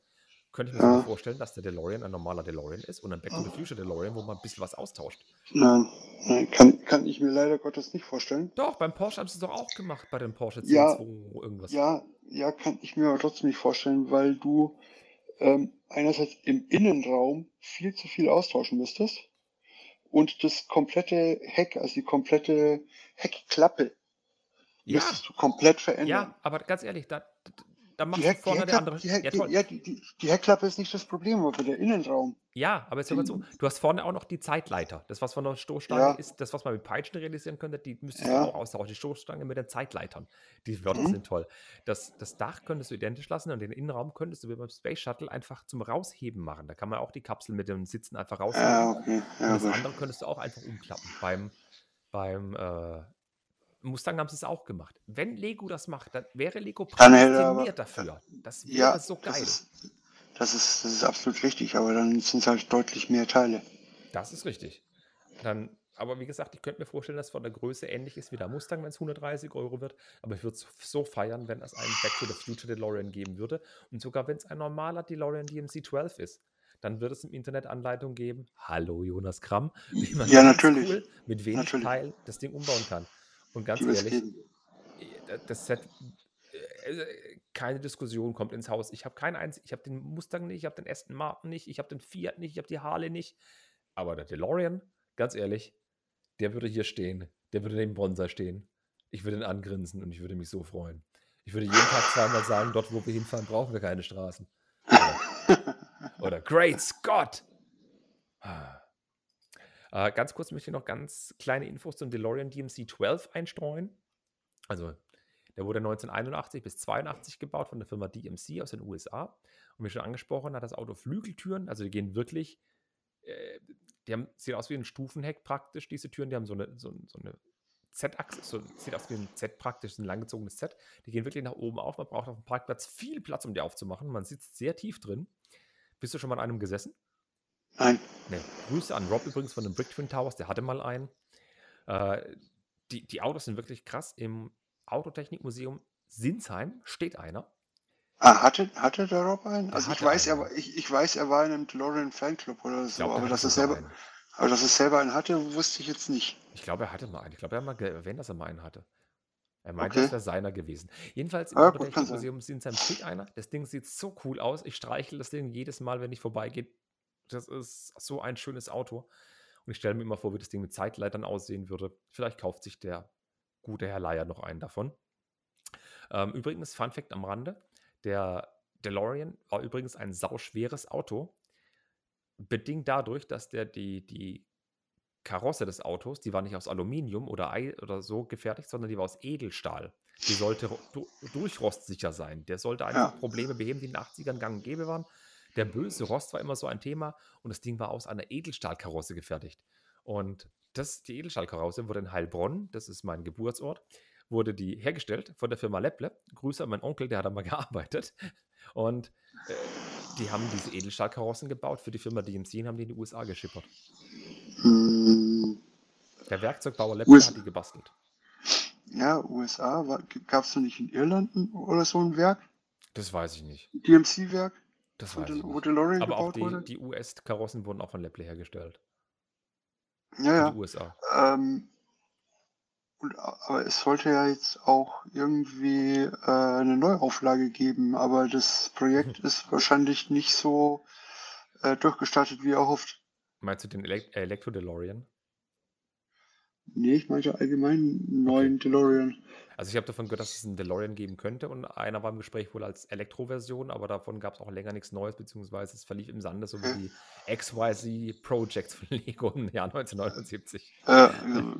Könnte ich mir Ja. so vorstellen, dass der DeLorean ein normaler DeLorean ist und ein Back to the Future DeLorean, wo man ein bisschen was austauscht. Nein, nein kann, kann ich mir leider Gottes nicht vorstellen. Doch, beim Porsche haben sie es doch auch gemacht, bei dem Porsche Ja. 10.2 irgendwas. Ja, ja, kann ich mir aber trotzdem nicht vorstellen, weil du ähm, einerseits im Innenraum viel zu viel austauschen müsstest und das komplette Heck, also die komplette Heckklappe, ja, müsstest du komplett verändern. ja, aber ganz ehrlich, da, da, da macht Die, Heck, vorne der Heckklappe, andere. die, Heck, ja, die, die, die, Heckklappe ist nicht das Problem, aber der Innenraum. Ja, aber jetzt hör mal zu. Du hast vorne auch noch die Zeitleiter. Das, was von der Stoßstange Ja. ist, das, was man mit Peitschen realisieren könnte, die müsstest Ja. du auch austauschen. Die Stoßstange mit den Zeitleitern. Die Wörter Mhm. sind toll. Das, das Dach könntest du identisch lassen und den Innenraum könntest du wie beim Space Shuttle einfach zum Rausheben machen. Da kann man auch die Kapsel mit dem Sitzen einfach rausheben. Ja, okay. und das andere könntest du auch einfach umklappen. Beim, beim äh, Mustang haben sie es auch gemacht. Wenn Lego das macht, dann wäre Lego prädestiniert dafür. Das wäre Ja, so das geil. ist, das, ist, das ist absolut richtig, aber dann sind es halt deutlich mehr Teile. Das ist richtig. Dann, aber wie gesagt, ich könnte mir vorstellen, dass es von der Größe ähnlich ist wie der Mustang, wenn es 130 Euro wird. Aber ich würde es so feiern, wenn es einen Back to the Future DeLorean geben würde. Und sogar wenn es ein normaler DeLorean DMC 12 ist. Dann wird es im Internet Anleitung geben. Hallo Jonas Kramm. Wie man Ja, natürlich. Cool mit wenig Natürlich. Teil das Ding umbauen kann. Und ganz ehrlich, äh, das Set, äh, keine Diskussion kommt ins Haus. Ich habe keinen einzigen, ich habe den Mustang nicht, ich habe den Aston Martin nicht, ich habe den Fiat nicht, ich habe die Harley nicht. Aber der DeLorean, ganz ehrlich, der würde hier stehen. Der würde neben Bonsai stehen. Ich würde ihn angrinsen und ich würde mich so freuen. Ich würde jeden Tag zweimal sagen, dort, wo wir hinfahren, brauchen wir keine Straßen. Oder, oder Great Scott! Äh, ganz kurz möchte ich noch ganz kleine Infos zum DeLorean DMC 12 einstreuen. Also, der wurde 1981 bis 82 gebaut von der Firma DMC aus den USA. Und wie schon angesprochen, hat das Auto Flügeltüren. Also, die gehen wirklich, äh, die haben, sieht aus wie ein Stufenheck praktisch, diese Türen. Die haben so eine, so, so eine Z-Achse, so, sieht aus wie ein Z praktisch, ein langgezogenes Z. Die gehen wirklich nach oben auf. Man braucht auf dem Parkplatz viel Platz, um die aufzumachen. Man sitzt sehr tief drin. Bist du schon mal in einem gesessen? Nein, Ne, Grüße an Rob übrigens von den Brick Twin Towers, der hatte mal einen. Äh, die, die Autos sind wirklich krass. Im Autotechnikmuseum Sinsheim steht einer. Ah, hatte, hatte der Rob einen? Er Also ich weiß, er, einen. war- ich, ich weiß, er war in einem DeLorean Fanclub oder so, glaube, aber dass, er selber, einen. aber dass er selber einen hatte, wusste ich jetzt nicht. Ich glaube, er hatte mal einen. Ich glaube, er hat mal erwähnt, dass er mal einen hatte. Er meinte, Okay. das wäre seiner gewesen. Jedenfalls im Ah, Autotechnikmuseum ist in seinem steht einer. Das Ding sieht so cool aus. Ich streichel das Ding jedes Mal, wenn ich vorbeigehe. Das ist so ein schönes Auto. Und ich stelle mir immer vor, wie das Ding mit Zeitleitern aussehen würde. Vielleicht kauft sich der gute Herr Leier noch einen davon. Ähm, übrigens, Fun Fact am Rande: Der DeLorean war übrigens ein sauschweres Auto. Bedingt dadurch, dass der die, die Karosse des Autos, die war nicht aus Aluminium oder, Ei oder so gefertigt, sondern die war aus Edelstahl. Die sollte ro- du- durchrostsicher sein. Der sollte einfach Ja. Probleme beheben, die in den 80ern gang und gäbe waren. Der böse Rost war immer so ein Thema und das Ding war aus einer Edelstahlkarosse gefertigt. Und das, die Edelstahlkarosse wurde in Heilbronn, das ist mein Geburtsort, wurde die hergestellt von der Firma Lepple. Grüße an meinen Onkel, der hat da mal gearbeitet. Und äh, die haben diese Edelstahlkarossen gebaut für die Firma DMC und haben die in die USA geschippert. Hm, Der Werkzeugbauer Lepple US hat die gebastelt. ja, USA, gab es da nicht in Irland oder so ein Werk? Das weiß ich nicht. DMC-Werk, Das wo, De wo. DeLorean Aber auch die, wurde? die US-Karossen wurden auch von Lepple hergestellt. Ja, ja. USA. Ähm, und, aber es sollte ja jetzt auch irgendwie äh, eine Neuauflage geben, aber das Projekt ist wahrscheinlich nicht so äh, durchgestartet, wie erhofft. Meinst du den Elek Elektro-DeLorean? Nee, ich meinte allgemein neuen DeLorean. Also ich habe davon gehört, dass es einen DeLorean geben könnte und einer war im Gespräch wohl als Elektroversion, aber davon gab es auch länger nichts Neues, beziehungsweise es verlief im Sande, so wie die XYZ Projects von Lego im Jahr 1979. Äh,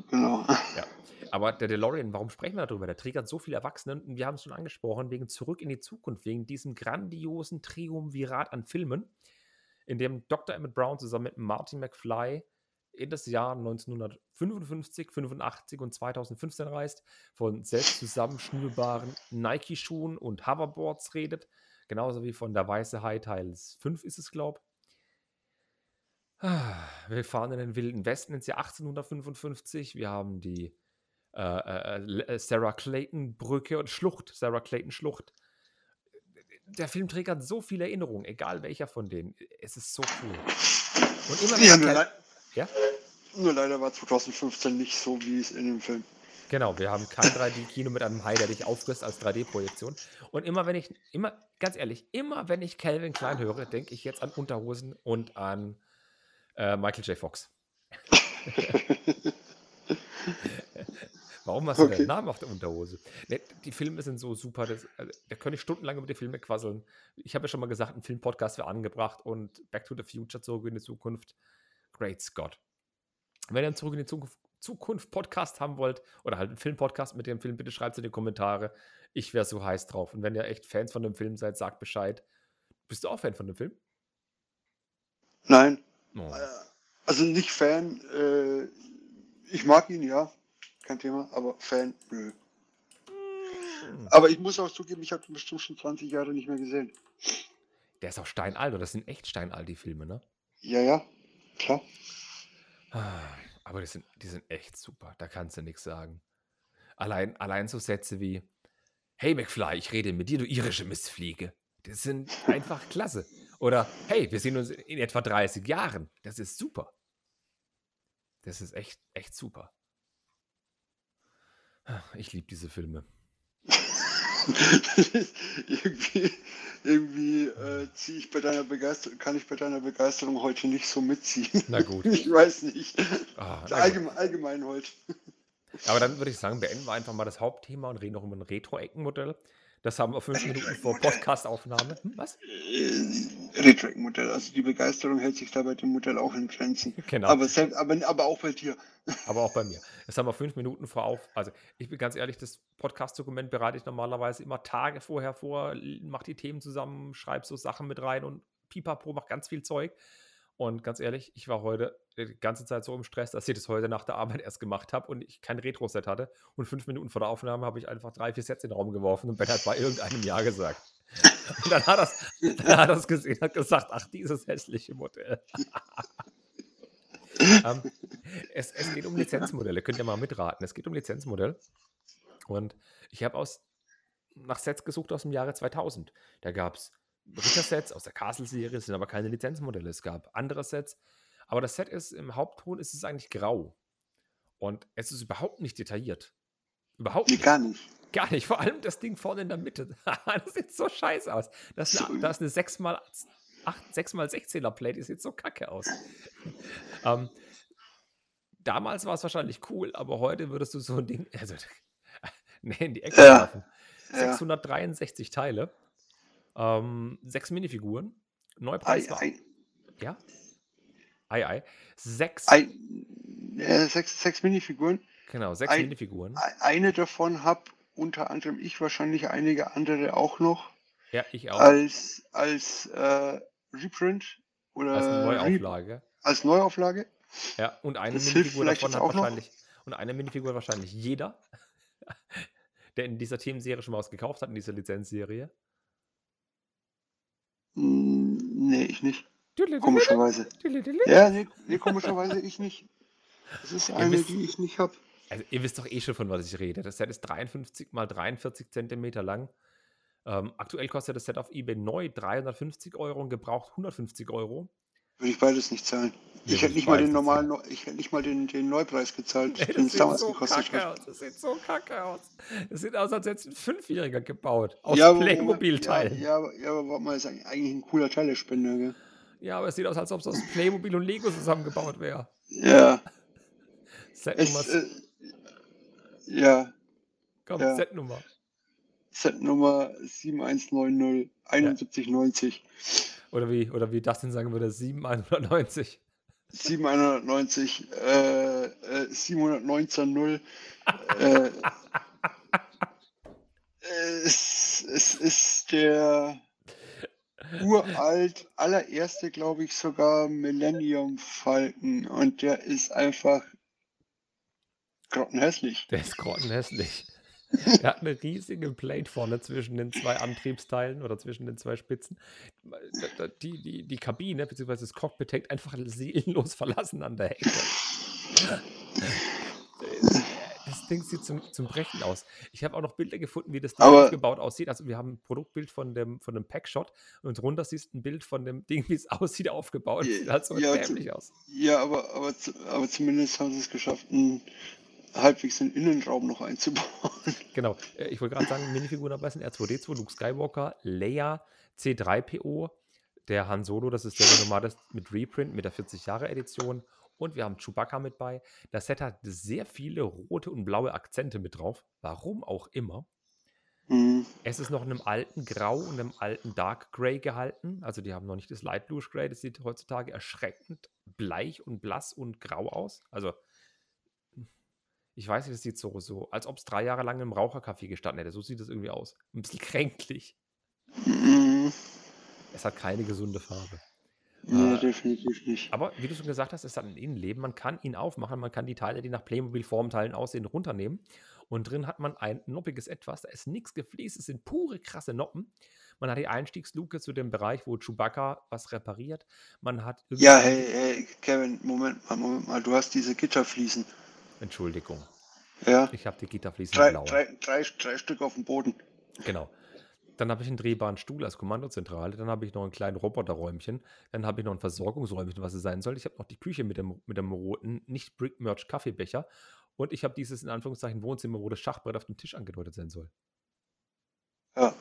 genau. Ja. Aber der DeLorean, warum sprechen wir darüber? Der triggert so viele Erwachsene und wir haben es schon angesprochen, wegen Zurück in die Zukunft, wegen diesem grandiosen Triumvirat an Filmen, in dem Dr. Emmett Brown zusammen mit Martin McFly in das Jahr 1955, 85 und 2015 reist, von selbst zusammenschnürbaren Nike-Schuhen und Hoverboards redet, genauso wie von der Weiße Hai Teil 5 ist es, glaube Wir fahren in den Wilden Westen ins Jahr 1855. Wir haben die äh, äh, äh, Sarah Clayton Brücke und Schlucht, Sarah Clayton Schlucht. Der Film triggert so viele Erinnerungen, egal welcher von denen. Es ist so cool. Und immer wenn Ja, ja? nur leider war 2015 nicht so, wie es in dem Film. Genau, wir haben kein 3D-Kino mit einem Hai, der dich auffrisst als 3D-Projektion. Und immer wenn ich, immer, ganz ehrlich, immer wenn ich Calvin Klein höre, denke ich jetzt an Unterhosen und an äh, Michael J. Fox. Warum hast du Okay. den Namen auf der Unterhose? Die Filme sind so super, das, also, da könnte ich stundenlang über die Filme quasseln. Ich habe ja schon mal gesagt, ein Filmpodcast wäre angebracht und Back to the Future, zurück in die Zukunft. Great Scott. Wenn ihr einen Zurück in die Zukunft, Zukunft Podcast haben wollt oder halt einen Filmpodcast mit dem Film, bitte schreibt es in die Kommentare. Ich wäre so heiß drauf. Und wenn ihr echt Fans von dem Film seid, sagt Bescheid. Bist du auch Fan von dem Film? Nein, Oh. also nicht Fan. Äh, ich mag ihn, ja. Kein Thema, aber Fan, nö. Aber ich muss auch zugeben, ich habe ihn bestimmt schon 20 Jahre nicht mehr gesehen. Der ist auch steinalt, oder? Das sind echt steinalt, die Filme, ne? Ja, ja, klar. Ah, Aber die sind, die sind echt super. Da kannst du nichts sagen. Allein, allein so Sätze wie: Hey McFly, ich rede mit dir, du irische Mistfliege. Das sind einfach klasse. Oder hey, wir sehen uns in etwa 30 Jahren. Das ist super. Das ist echt, echt super. Ah, Ich liebe diese Filme. irgendwie irgendwie äh, ziehe ich bei deiner Begeisterung, kann ich bei deiner Begeisterung heute nicht so mitziehen. Na gut. Ich weiß nicht. Ah. Allgemein, allgemein heute. Aber dann würde ich sagen, beenden wir einfach mal das Hauptthema und reden noch über ein Retro-Eckenmodell. Das haben wir fünf Minuten vor Podcastaufnahme. Hm, was? Äh, Retrack-Modell, also die Begeisterung hält sich da bei dem Modell auch in Grenzen. Genau. Aber, selbst, aber, aber auch bei dir. Aber auch bei mir. Das haben wir fünf Minuten vor auf. Also, ich bin ganz ehrlich, das Podcast-Dokument bereite ich normalerweise immer Tage vorher vor, mache die Themen zusammen, schreibe so Sachen mit rein und pipapo, mache ganz viel Zeug. Und ganz ehrlich, ich war heute die ganze Zeit so im Stress, dass ich das heute nach der Arbeit erst gemacht habe und ich kein Retro-Set hatte. Und fünf Minuten vor der Aufnahme habe ich einfach drei, vier Sets in den Raum geworfen und Ben hat bei irgendeinem Jahr gesagt. Und dann hat er es gesehen und hat gesagt, ach, dieses hässliche Modell. ähm, es, es geht um Lizenzmodelle, könnt ihr mal mitraten. Es geht um Lizenzmodell. Und ich habe aus nach Sets gesucht aus dem Jahre 2000. Da gab es Ritter-Sets aus der Castle-Serie, es sind aber keine Lizenzmodelle. Es gab andere Sets. Aber das Set ist im Hauptton ist es eigentlich grau. Und es ist überhaupt nicht detailliert. Überhaupt nicht. gar nicht. Gar nicht. Vor allem das Ding vorne in der Mitte. das sieht so scheiße aus. Das ist eine, das ist eine 6x, 8, 6x16er Plate. Die sieht so kacke aus. ähm, damals war es wahrscheinlich cool, aber heute würdest du so ein Ding also, nee, in die Ecke Ja. Ja. 663 Teile. Ähm, sechs Minifiguren. Ei, Neupreis war. ei, Ja? Ei, ei. Sechs. ei, äh, sechs, sechs Minifiguren. Genau, sechs Ei- Minifiguren. Eine davon habe unter anderem ich, wahrscheinlich einige andere auch noch, Ja, ich auch. als, als äh, Reprint oder Als Neuauflage. als Neuauflage. Ja, und eine Das Minifigur davon hat auch noch. wahrscheinlich. Und eine Minifigur wahrscheinlich jeder, der in dieser Themenserie schon mal was gekauft hat, in dieser Lizenzserie. Hm, nee, ich nicht. Komischerweise. Ja, nee, nee komischerweise ich nicht. Das ist eine, wisst- die ich nicht habe. Also, ihr wisst doch eh schon, von was ich rede. Das Set ist 53 mal 43 Zentimeter lang. Ähm, aktuell kostet das Set auf eBay neu 350 Euro und gebraucht 150 Euro. Würde ich beides nicht zahlen. Nee, ich hätte ich nicht mal den normalen, Neu- ich hätte nicht mal den, den Neupreis gezahlt, Ey, den es damals so gekostet hat. Das sieht so kacke aus. Das sieht aus, als hätte es ein Fünfjähriger gebaut. Aus Ja, Playmobil-Teilen. Ja, ja, ja, aber warte mal, ist eigentlich ein cooler Teilespender, gell? Ja, aber es sieht aus, als ob es aus Playmobil und Lego zusammengebaut wäre. Ja, Setnummer, es, äh, ja, komm, ja. Setnummer. Set Nummer 7190 7190 Oder wie, oder wie Dustin sagen würde, 7190. 7190 äh, äh, 719 äh, es, es ist der uralt, allererste, glaube ich, sogar Millennium Falcon und der ist einfach grottenhässlich. Der ist grottenhässlich. Er hat eine riesige Plate vorne zwischen den zwei Antriebsteilen oder zwischen den zwei Spitzen. Die, die, die Kabine bzw. das Cockpit hängt einfach seelenlos verlassen an der Ecke. Ding sieht zum, zum Brechen aus. Ich habe auch noch Bilder gefunden, wie das Ding Aber- aufgebaut aussieht. Also wir haben ein Produktbild von dem, von dem Packshot und drunter siehst du ein Bild von dem Ding, wie es aussieht, aufgebaut. Ja, Sieht halt so ja, dämlich aus. Ja, aber, aber, aber zumindest haben sie es geschafft, einen, halbwegs einen Innenraum noch einzubauen. Genau. Äh, Ich wollte gerade sagen, Minifiguren dabei sind R2D2, Luke Skywalker, Leia, C3PO, der Han Solo, das ist der normale mit Reprint, mit der 40-Jahre-Edition. Und wir haben Chewbacca mit bei. Das Set hat sehr viele rote und blaue Akzente mit drauf. Warum auch immer. Hm. Es ist noch in einem alten Grau und einem alten Dark Grey gehalten. Also die haben noch nicht das Light Blue Grey. Das sieht heutzutage erschreckend bleich und blass und grau aus. Also ich weiß nicht, das sieht so, so als ob es drei Jahre lang im Rauchercafé gestanden hätte. So sieht es irgendwie aus. Ein bisschen kränklich. Hm. Es hat keine gesunde Farbe. Nee, Äh, definitiv nicht. Aber wie du schon gesagt hast, es hat ein Innenleben. Man kann ihn aufmachen, man kann die Teile, die nach Playmobil-Formteilen aussehen, runternehmen. Und drin hat man ein noppiges Etwas. Da ist nichts gefliest, es sind pure krasse Noppen. Man hat die Einstiegsluke zu dem Bereich, wo Chewbacca was repariert. Man hat Ja, hey, hey, Kevin, Moment mal, Moment mal, du hast diese Gitterfliesen. Entschuldigung, Ja, ich habe die Gitterfliesen drei, blau. drei, drei, drei Stück auf dem Boden. Genau. Dann habe ich einen drehbaren Stuhl als Kommandozentrale. Dann habe ich noch ein kleines Roboterräumchen. Dann habe ich noch ein Versorgungsräumchen, was es sein soll. Ich habe noch die Küche mit dem, mit dem roten, nicht Brick Merch Kaffeebecher. Und ich habe dieses in Anführungszeichen Wohnzimmer, wo das Schachbrett auf dem Tisch angedeutet sein soll. Ja.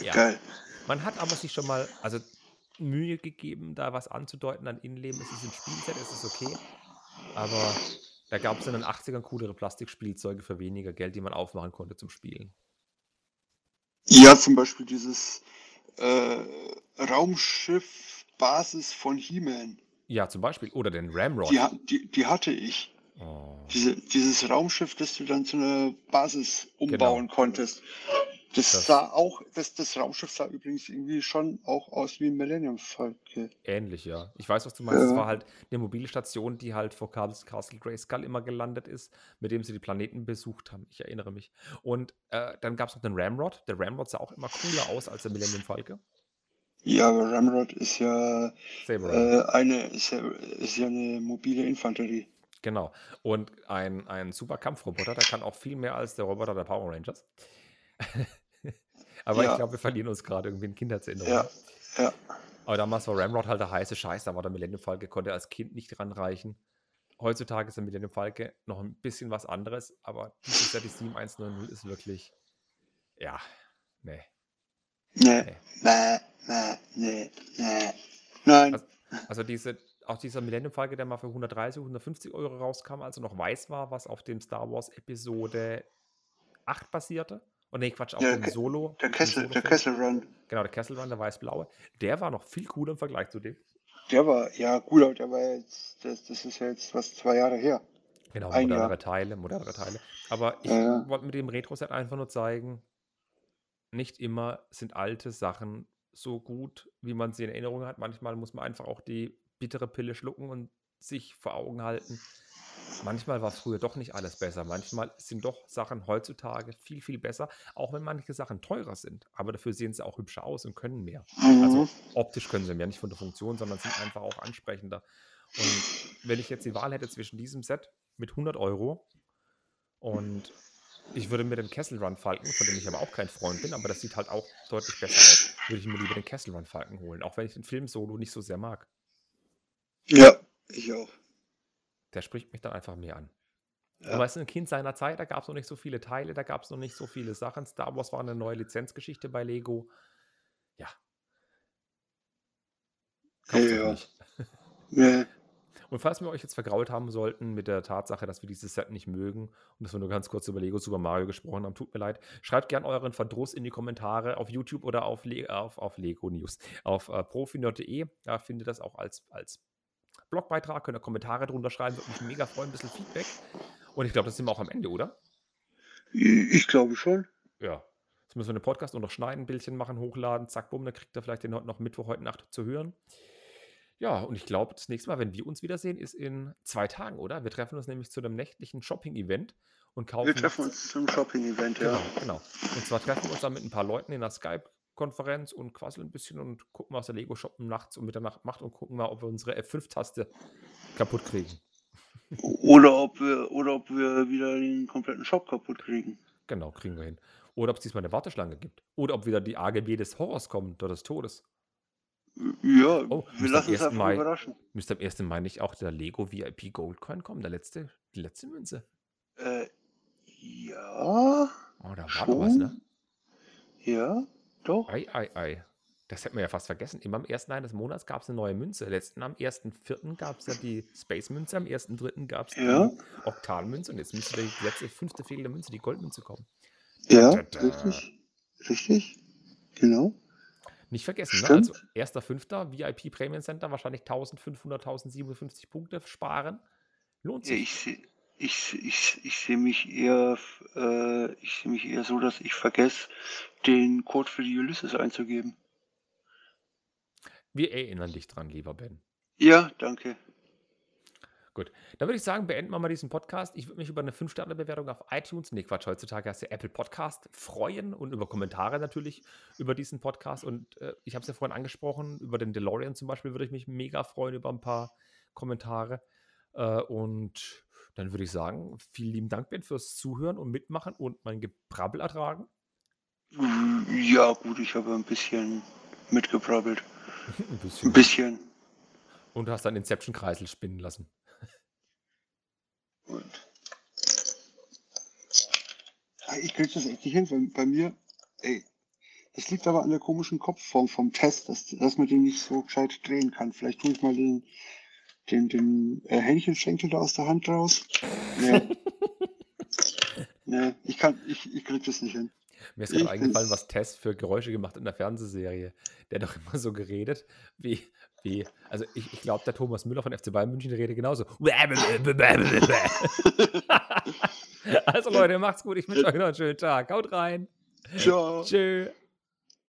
Ja. Geil. Man hat aber sich schon mal also Mühe gegeben, da was anzudeuten an Innenleben. Es ist ein Spielset, es ist okay. Aber da gab es in den 80ern coolere Plastikspielzeuge für weniger Geld, die man aufmachen konnte zum Spielen. Ja, zum Beispiel dieses äh, Raumschiff Basis von He-Man. Ja, zum Beispiel. Oder den Ramrod. Die, die, die hatte ich. Oh. Diese, dieses Raumschiff, das du dann zu einer Basis umbauen konntest. Das. Das- sah auch, das, das Raumschiff sah übrigens irgendwie schon auch aus wie ein Millennium Falcon. Ähnlich, ja. Ich weiß, was du meinst. Es Ja. war halt eine mobile Station, die halt vor Castle, Castle Grayskull immer gelandet ist, mit dem sie die Planeten besucht haben. Ich erinnere mich. Und äh, dann gab es noch den Ramrod. Der Ramrod sah auch immer cooler aus als der Millennium Falke. Ja, aber Ramrod ist ja äh, eine, ist ja, ist ja eine mobile Infanterie. Genau. Und ein, ein super Kampfroboter, der kann auch viel mehr als der Roboter der Power Rangers. Aber Ja. ich glaube, wir verlieren uns gerade irgendwie in Kindheitserinnerungen. Ja, ja. Aber damals war Ramrod halt der heiße Scheiß. Da war der Millennium Falke, konnte als Kind nicht ranreichen. heutzutage ist er mit dem Falke noch ein bisschen was anderes, aber dieses Jahr die 7190 ist wirklich, ja, nee. Nee, Nee. nee, nee, nee, nee. Nein. Also, also diese, auch dieser Millennium Falke, der mal für 130, 150 Euro rauskam, als er noch weiß war, was auf dem Star Wars Episode 8 basierte. Und nee, Quatsch, Ja, dem Ke- Solo. Der Kessel, der Solo-Film. Kessel Run. Genau, der Kessel Run, der weiß-blaue. Der war noch viel cooler im Vergleich zu dem. Der war, ja gut, aber der war jetzt, das, das ist ja jetzt was zwei Jahre her. Genau, Ein modernere Jahr. Teile, modernere Teile. Aber ich ja. wollte mit dem Retro-Set einfach nur zeigen, nicht immer sind alte Sachen so gut, wie man sie in Erinnerung hat. Manchmal muss man einfach auch die bittere Pille schlucken und sich vor Augen halten. Manchmal war früher doch nicht alles besser. Manchmal sind doch Sachen heutzutage viel, viel besser, auch wenn manche Sachen teurer sind. Aber dafür sehen sie auch hübscher aus und können mehr. Mhm. Also optisch können sie mehr, nicht von der Funktion, sondern sind einfach auch ansprechender. Und wenn ich jetzt die Wahl hätte zwischen diesem Set mit 100 Euro und ich würde mir den Kessel Run Falken, von dem ich aber auch kein Freund bin, aber das sieht halt auch deutlich besser aus, würde ich mir lieber den Kessel Run Falken holen, auch wenn ich den Film Solo nicht so sehr mag. Ja, ich auch. Der spricht mich dann einfach mehr an. Ja. Aber es ist ein Kind seiner Zeit, da gab es noch nicht so viele Teile, da gab es noch nicht so viele Sachen. Star Wars war eine neue Lizenzgeschichte bei Lego. Ja. Euch Ja. nicht. Nee. Und falls wir euch jetzt vergrault haben sollten mit der Tatsache, dass wir dieses Set nicht mögen und dass wir nur ganz kurz über Lego Super Mario gesprochen haben, tut mir leid. Schreibt gern euren Verdruss in die Kommentare auf YouTube oder auf, Le auf, auf Lego News. Auf äh, profinerd.de, da findet das auch als, als Blogbeitrag, könnt ihr Kommentare drunter schreiben, würde mich mega freuen, ein bisschen Feedback. Und ich glaube, das sind wir auch am Ende, oder? Ich glaube schon. Ja. Jetzt müssen wir den Podcast nur noch schneiden, Bildchen machen, hochladen, zack, bumm, dann kriegt ihr vielleicht den heute noch Mittwoch heute Nacht zu hören. Ja, und ich glaube, das nächste Mal, wenn wir uns wiedersehen, ist in zwei Tagen, oder? Wir treffen uns nämlich zu einem nächtlichen Shopping-Event und kaufen. Wir treffen uns zum Shopping-Event, ja. Genau, genau. Und zwar treffen wir uns dann mit ein paar Leuten in einer Skype-Konferenz und quasseln ein bisschen und gucken, was der Lego-Shop nachts um Mitternacht macht und gucken mal, ob wir unsere F5-Taste kaputt kriegen. Oder ob wir, oder ob wir wieder den kompletten Shop kaputt kriegen. Genau, kriegen wir hin. Oder ob es diesmal eine Warteschlange gibt. Oder ob wieder die AGB des Horrors kommen oder des Todes. Ja, Oh, wir lassen uns 1. einfach Mai- überraschen. Müsste am 1. Mai nicht auch der Lego VIP Gold Coin kommen, der letzte, die letzte Münze. Äh, ja, Oh, da war doch was, ne? ja, doch. Ei, ei, ei. Das hätten wir ja fast vergessen. Immer am 1. eines Monats gab es eine neue Münze. Letzten am 1.4. gab es ja die Space-Münze, am 1.3. gab es Ja. die Oktan-Münze und jetzt müsste die letzte fünfte fehlende Münze, die Goldmünze kommen. Ja, Da, da. richtig. Richtig. Genau. Nicht vergessen, ne? Stimmt. Also 1.5. VIP Premium Center, wahrscheinlich 1500, 1057 Punkte sparen. Lohnt sich. ich ich, ich, ich seh mich eher äh, ich sehe mich eher so, dass ich vergesse, den Code für die Ulysses einzugeben. Wir erinnern dich dran, lieber Ben. Ja, danke. Gut, dann würde ich sagen, beenden wir mal diesen Podcast. Ich würde mich über eine 5-Sterne-Bewertung auf iTunes, nee, Quatsch, heutzutage heißt der Apple Podcast, freuen und über Kommentare natürlich über diesen Podcast. Und äh, ich habe es ja vorhin angesprochen, über den DeLorean zum Beispiel würde ich mich mega freuen über ein paar Kommentare. Äh, und dann würde ich sagen, vielen lieben Dank, Ben, fürs Zuhören und Mitmachen und mein Gebrabbel ertragen. Ja, gut, ich habe ein bisschen mitgebrabbelt. ein bisschen. Ein bisschen. Und du hast deinen Inception-Kreisel spinnen lassen. Ah, ich krieg das echt nicht hin, weil bei mir, ey, das liegt aber an der komischen Kopfform vom Test, dass, dass man den nicht so gescheit drehen kann. Vielleicht tue ich mal den, den, den äh, Hähnchenschenkel da aus der Hand raus. Nee. nee, ich kann, ich, ich krieg das nicht hin. Mir ist gerade eingefallen, was Tess für Geräusche gemacht in der Fernsehserie. Der hat doch immer so geredet, wie, wie, also ich, ich glaube, der Thomas Müller von FC Bayern München redet genauso. also Leute, macht's gut, ich wünsche euch noch einen schönen Tag. Haut rein. Ciao. Tschö.